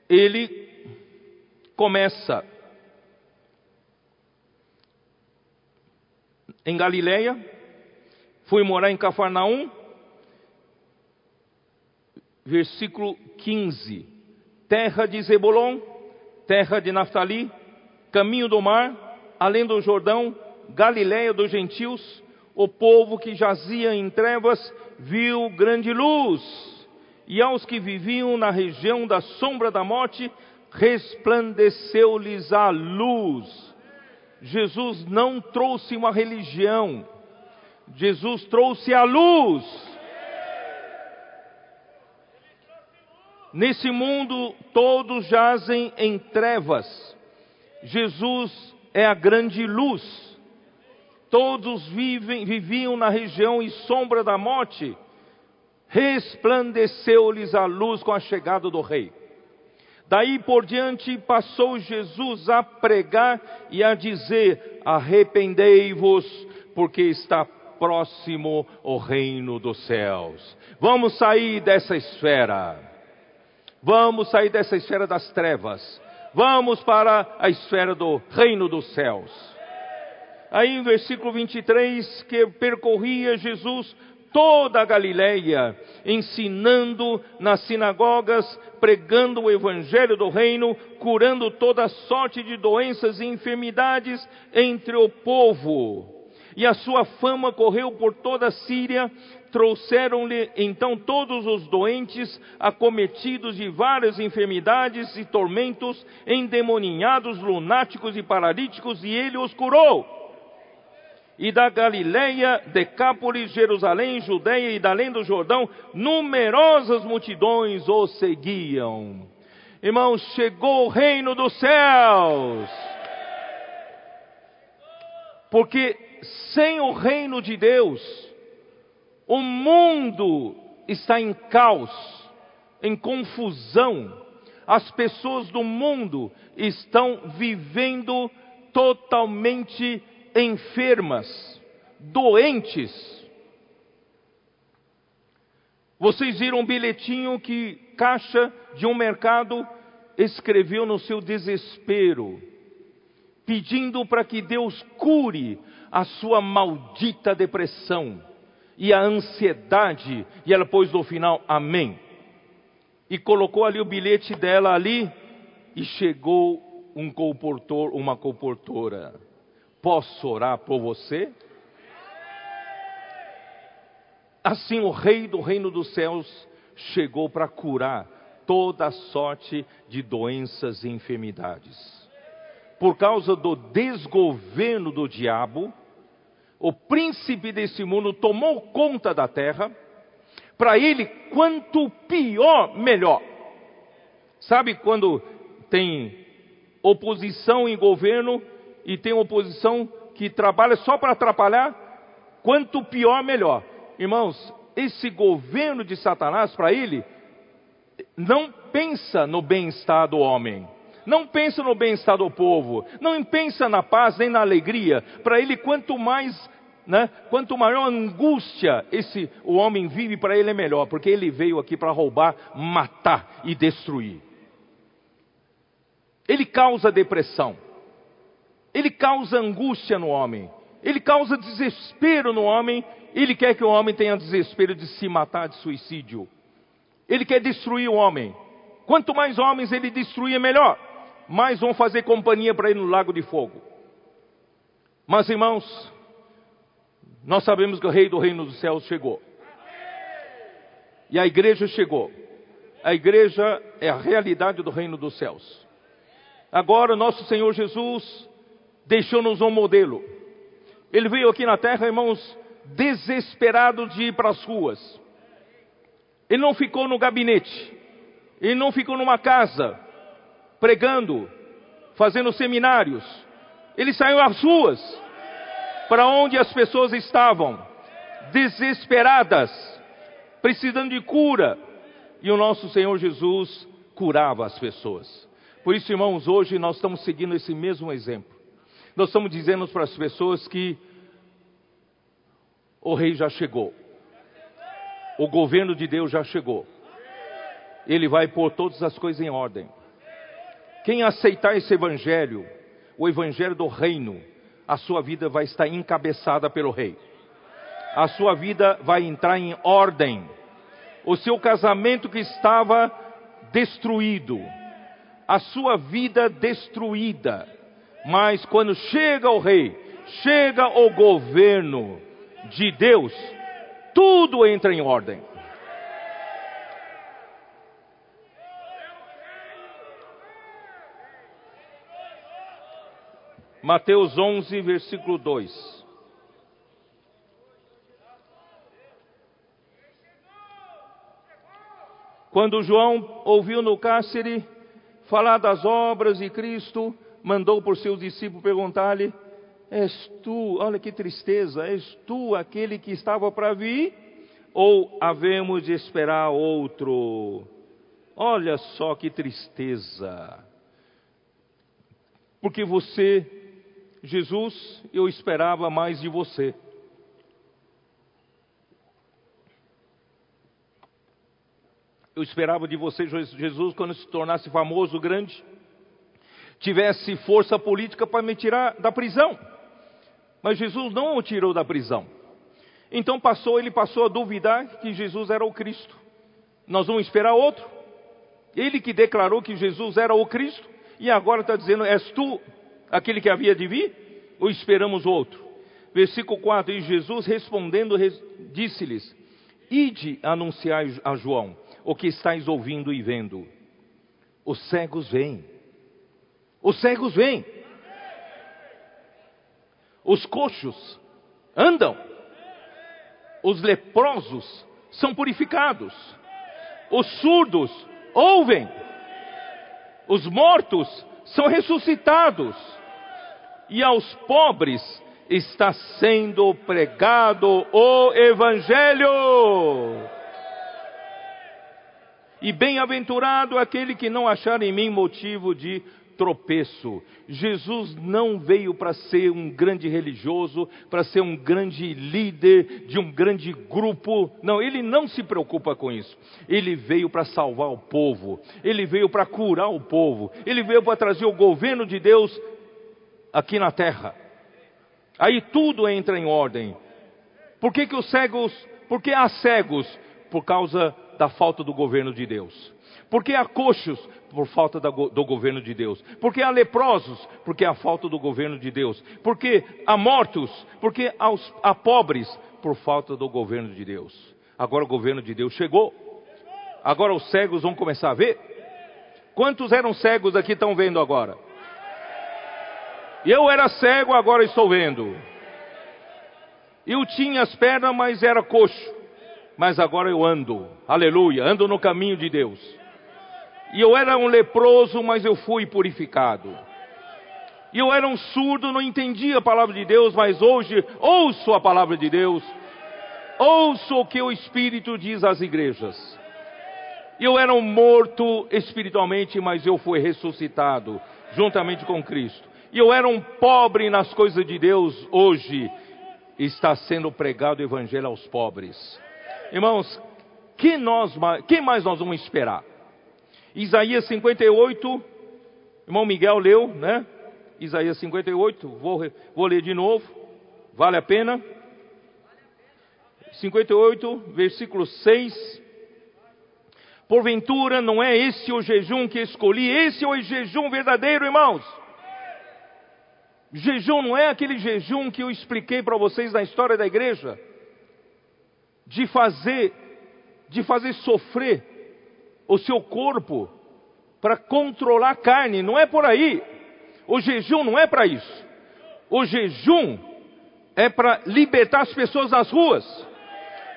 ele começa em Galileia, Fui morar em Cafarnaum, versículo 15: Terra de Zebulon, terra de Naftali, caminho do mar, além do Jordão, Galiléia dos gentios, o povo que jazia em trevas viu grande luz, e aos que viviam na região da sombra da morte, resplandeceu-lhes a luz. Jesus não trouxe uma religião, Jesus trouxe a luz. Nesse mundo todos jazem em trevas. Jesus é a grande luz. Todos vivem, viviam na região e sombra da morte. Resplandeceu-lhes a luz com a chegada do Rei. Daí por diante passou Jesus a pregar e a dizer: Arrependei-vos, porque está próximo o reino dos céus. Vamos sair dessa esfera. Vamos sair dessa esfera das trevas. Vamos para a esfera do reino dos céus. Aí em versículo 23, que percorria Jesus toda a Galileia, ensinando nas sinagogas, pregando o evangelho do reino, curando toda sorte de doenças e enfermidades entre o povo. E a sua fama correu por toda a Síria. Trouxeram-lhe então todos os doentes, acometidos de várias enfermidades e tormentos, endemoninhados, lunáticos e paralíticos, e ele os curou. E da Galileia, Decápolis, Jerusalém, Judeia e da além do Jordão, numerosas multidões o seguiam. Irmãos, chegou o reino dos céus. Porque sem o reino de Deus, o mundo está em caos, em confusão. As pessoas do mundo estão vivendo totalmente enfermas, doentes. Vocês viram um bilhetinho que caixa de um mercado escreveu no seu desespero pedindo para que Deus cure a sua maldita depressão e a ansiedade, e ela pôs no final amém. E colocou ali o bilhete dela ali e chegou um comportor, uma comportora. Posso orar por você? Assim o rei do reino dos céus chegou para curar toda sorte de doenças e enfermidades por causa do desgoverno do diabo, o príncipe desse mundo tomou conta da terra, para ele, quanto pior, melhor. Sabe quando tem oposição em governo e tem oposição que trabalha só para atrapalhar? Quanto pior, melhor. Irmãos, esse governo de Satanás, para ele, não pensa no bem-estar do homem não pensa no bem-estar do povo, não pensa na paz nem na alegria. Para ele, quanto mais, né, quanto maior angústia esse o homem vive, para ele é melhor, porque ele veio aqui para roubar, matar e destruir. Ele causa depressão. Ele causa angústia no homem. Ele causa desespero no homem. Ele quer que o homem tenha desespero de se matar de suicídio. Ele quer destruir o homem. Quanto mais homens ele destruir, melhor mais vão fazer companhia para ele no lago de fogo. Mas irmãos, nós sabemos que o rei do reino dos céus chegou. E a igreja chegou. A igreja é a realidade do reino dos céus. Agora, nosso Senhor Jesus deixou-nos um modelo. Ele veio aqui na terra, irmãos, desesperado de ir para as ruas. Ele não ficou no gabinete. Ele não ficou numa casa pregando, fazendo seminários. Ele saiu às ruas, para onde as pessoas estavam, desesperadas, precisando de cura. E o nosso Senhor Jesus curava as pessoas. Por isso, irmãos, hoje nós estamos seguindo esse mesmo exemplo. Nós estamos dizendo para as pessoas que o rei já chegou. O governo de Deus já chegou. Ele vai pôr todas as coisas em ordem. Quem aceitar esse evangelho, o evangelho do reino, a sua vida vai estar encabeçada pelo rei. A sua vida vai entrar em ordem. O seu casamento que estava destruído, a sua vida destruída. Mas quando chega o rei, chega o governo de Deus, tudo entra em ordem. Mateus 11, versículo 2. Quando João ouviu no cárcere falar das obras de Cristo, mandou por seus discípulos perguntar-lhe: És tu, olha que tristeza, és tu aquele que estava para vir? Ou havemos de esperar outro? Olha só que tristeza. Porque você Jesus, eu esperava mais de você. Eu esperava de você, Jesus, quando se tornasse famoso, grande, tivesse força política para me tirar da prisão. Mas Jesus não o tirou da prisão. Então passou, ele passou a duvidar que Jesus era o Cristo. Nós vamos esperar outro. Ele que declarou que Jesus era o Cristo, e agora está dizendo: És tu aquele que havia de vir, ou esperamos outro? Versículo 4: E Jesus respondendo, disse-lhes: Ide anunciar a João o que estáis ouvindo e vendo. Os cegos vêm. Os cegos vêm. Os coxos andam. Os leprosos são purificados. Os surdos ouvem. Os mortos são ressuscitados. E aos pobres está sendo pregado o Evangelho. E bem-aventurado aquele que não achar em mim motivo de tropeço. Jesus não veio para ser um grande religioso, para ser um grande líder de um grande grupo. Não, ele não se preocupa com isso. Ele veio para salvar o povo. Ele veio para curar o povo. Ele veio para trazer o governo de Deus aqui na terra. Aí tudo entra em ordem. Por que, que os cegos, por que há cegos? Por causa da falta do governo de Deus. Por que há coxos? Por falta do governo de Deus. Por que há leprosos? Porque há falta do governo de Deus. Por que há mortos? Porque há pobres? Por falta do governo de Deus. Agora o governo de Deus chegou. Agora os cegos vão começar a ver. Quantos eram cegos aqui estão vendo agora? Eu era cego, agora estou vendo. Eu tinha as pernas, mas era coxo. Mas agora eu ando. Aleluia, ando no caminho de Deus. E eu era um leproso, mas eu fui purificado. E eu era um surdo, não entendia a palavra de Deus, mas hoje ouço a palavra de Deus. Ouço o que o Espírito diz às igrejas. Eu era um morto espiritualmente, mas eu fui ressuscitado juntamente com Cristo. E eu era um pobre nas coisas de Deus, hoje está sendo pregado o evangelho aos pobres. Irmãos, que nós, quem mais nós vamos esperar? Isaías 58, irmão Miguel leu, né? Isaías 58, vou, vou ler de novo, vale a pena. 58, versículo 6. Porventura não é esse o jejum que escolhi, esse é o jejum verdadeiro, irmãos. Jejum não é aquele jejum que eu expliquei para vocês na história da igreja, de fazer, de fazer sofrer o seu corpo para controlar a carne, não é por aí. O jejum não é para isso. O jejum é para libertar as pessoas das ruas.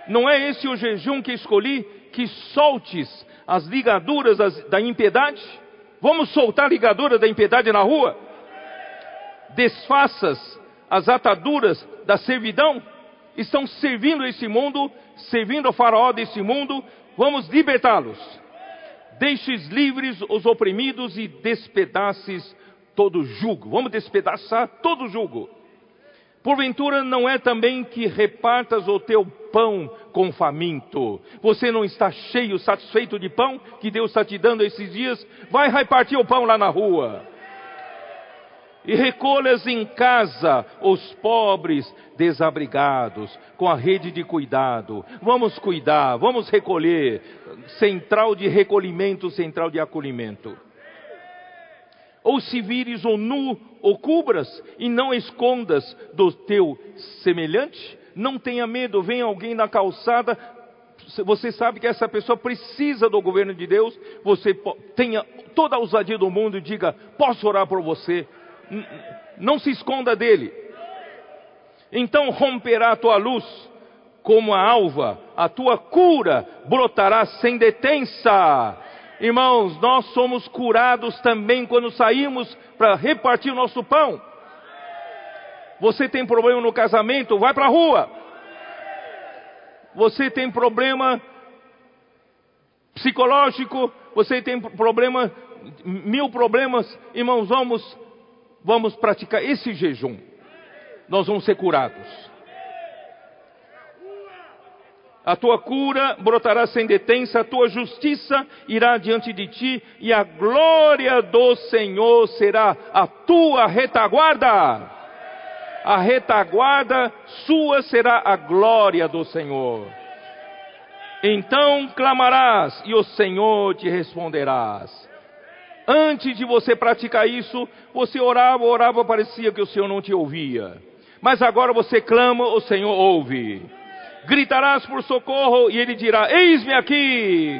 Não é esse o jejum que escolhi, que soltes as ligaduras da impiedade? Vamos soltar a ligadura da impiedade na rua? Desfaças as ataduras da servidão? Estão servindo esse mundo, servindo ao faraó desse mundo, vamos libertá-los deixes livres os oprimidos e despedaces todo jugo. Vamos despedaçar todo jugo. Porventura não é também que repartas o teu pão com faminto. Você não está cheio, satisfeito de pão que Deus está te dando esses dias? Vai repartir o pão lá na rua e recolhas em casa os pobres desabrigados, com a rede de cuidado. Vamos cuidar, vamos recolher. Central de recolhimento, central de acolhimento. Ou se vires ou nu, ou cubras, e não escondas do teu semelhante, não tenha medo, vem alguém na calçada, você sabe que essa pessoa precisa do governo de Deus, você tenha toda a ousadia do mundo e diga: Posso orar por você? Não se esconda dele. Então romperá a tua luz como a alva, a tua cura brotará sem detença. Irmãos, nós somos curados também quando saímos para repartir o nosso pão. Você tem problema no casamento, vai para a rua. Você tem problema psicológico, você tem problema, mil problemas, irmãos, vamos vamos praticar esse jejum, nós vamos ser curados. A tua cura brotará sem detença, a tua justiça irá diante de ti, e a glória do Senhor será a tua retaguarda. A retaguarda sua será a glória do Senhor. Então clamarás, e o Senhor te responderás. Antes de você praticar isso, você orava, orava, parecia que o Senhor não te ouvia. Mas agora você clama, o Senhor ouve. Gritarás por socorro e ele dirá: Eis-me aqui.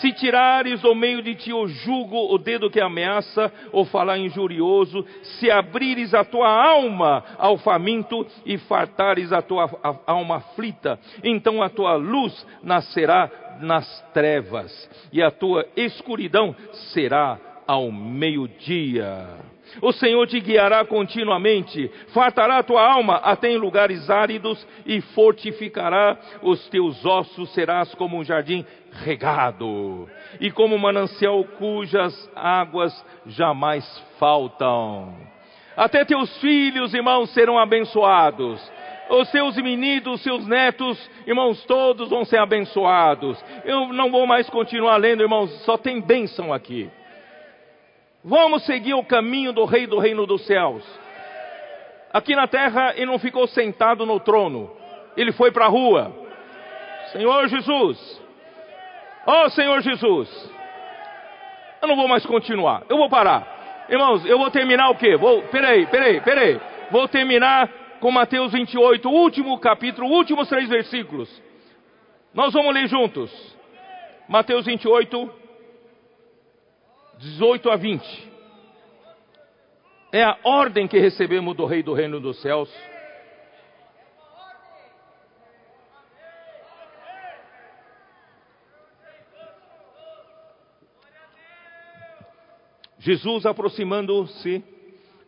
Se tirares do meio de ti o jugo, o dedo que ameaça, ou falar injurioso, se abrires a tua alma ao faminto e fartares a tua alma aflita, então a tua luz nascerá nas trevas e a tua escuridão será ao meio-dia. O Senhor te guiará continuamente, fartará a tua alma até em lugares áridos e fortificará os teus ossos, serás como um jardim regado e como um manancial cujas águas jamais faltam. Até teus filhos, irmãos, serão abençoados. Os seus meninos, os seus netos, irmãos, todos vão ser abençoados. Eu não vou mais continuar lendo, irmãos, só tem bênção aqui. Vamos seguir o caminho do Rei do Reino dos Céus. Aqui na terra ele não ficou sentado no trono, ele foi para a rua. Senhor Jesus, ó oh, Senhor Jesus, eu não vou mais continuar, eu vou parar. Irmãos, eu vou terminar o quê? Vou, peraí, peraí, peraí. Vou terminar com Mateus 28, o último capítulo, últimos três versículos. Nós vamos ler juntos. Mateus 28, 18 a 20. É a ordem que recebemos do Rei do Reino dos Céus. Jesus, aproximando-se,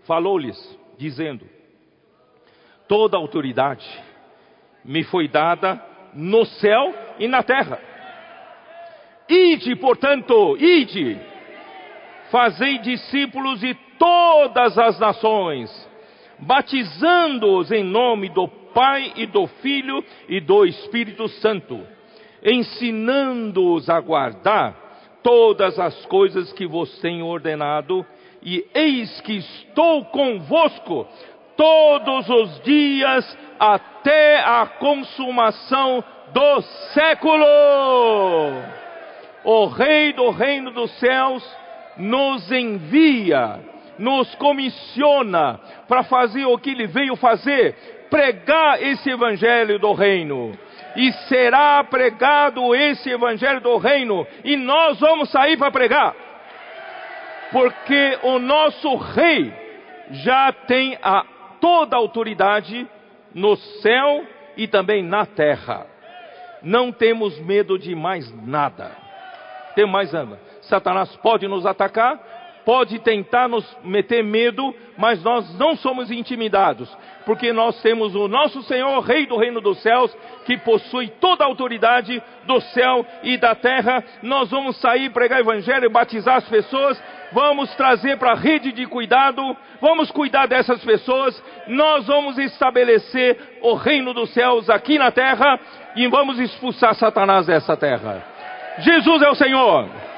falou-lhes, dizendo: Toda autoridade me foi dada no céu e na terra. Ide, portanto, ide Fazei discípulos de todas as nações, batizando-os em nome do Pai e do Filho e do Espírito Santo, ensinando-os a guardar todas as coisas que vos tenho ordenado, e eis que estou convosco todos os dias até a consumação do século. O Rei do reino dos céus nos envia, nos comissiona para fazer o que ele veio fazer, pregar esse evangelho do reino. E será pregado esse evangelho do reino, e nós vamos sair para pregar. Porque o nosso rei já tem a, toda autoridade no céu e também na terra. Não temos medo de mais nada. Tem mais nada. Satanás pode nos atacar, pode tentar nos meter medo, mas nós não somos intimidados, porque nós temos o nosso Senhor, Rei do Reino dos Céus, que possui toda a autoridade do céu e da terra. Nós vamos sair, pregar Evangelho, batizar as pessoas, vamos trazer para a rede de cuidado, vamos cuidar dessas pessoas, nós vamos estabelecer o Reino dos Céus aqui na terra e vamos expulsar Satanás dessa terra. Jesus é o Senhor.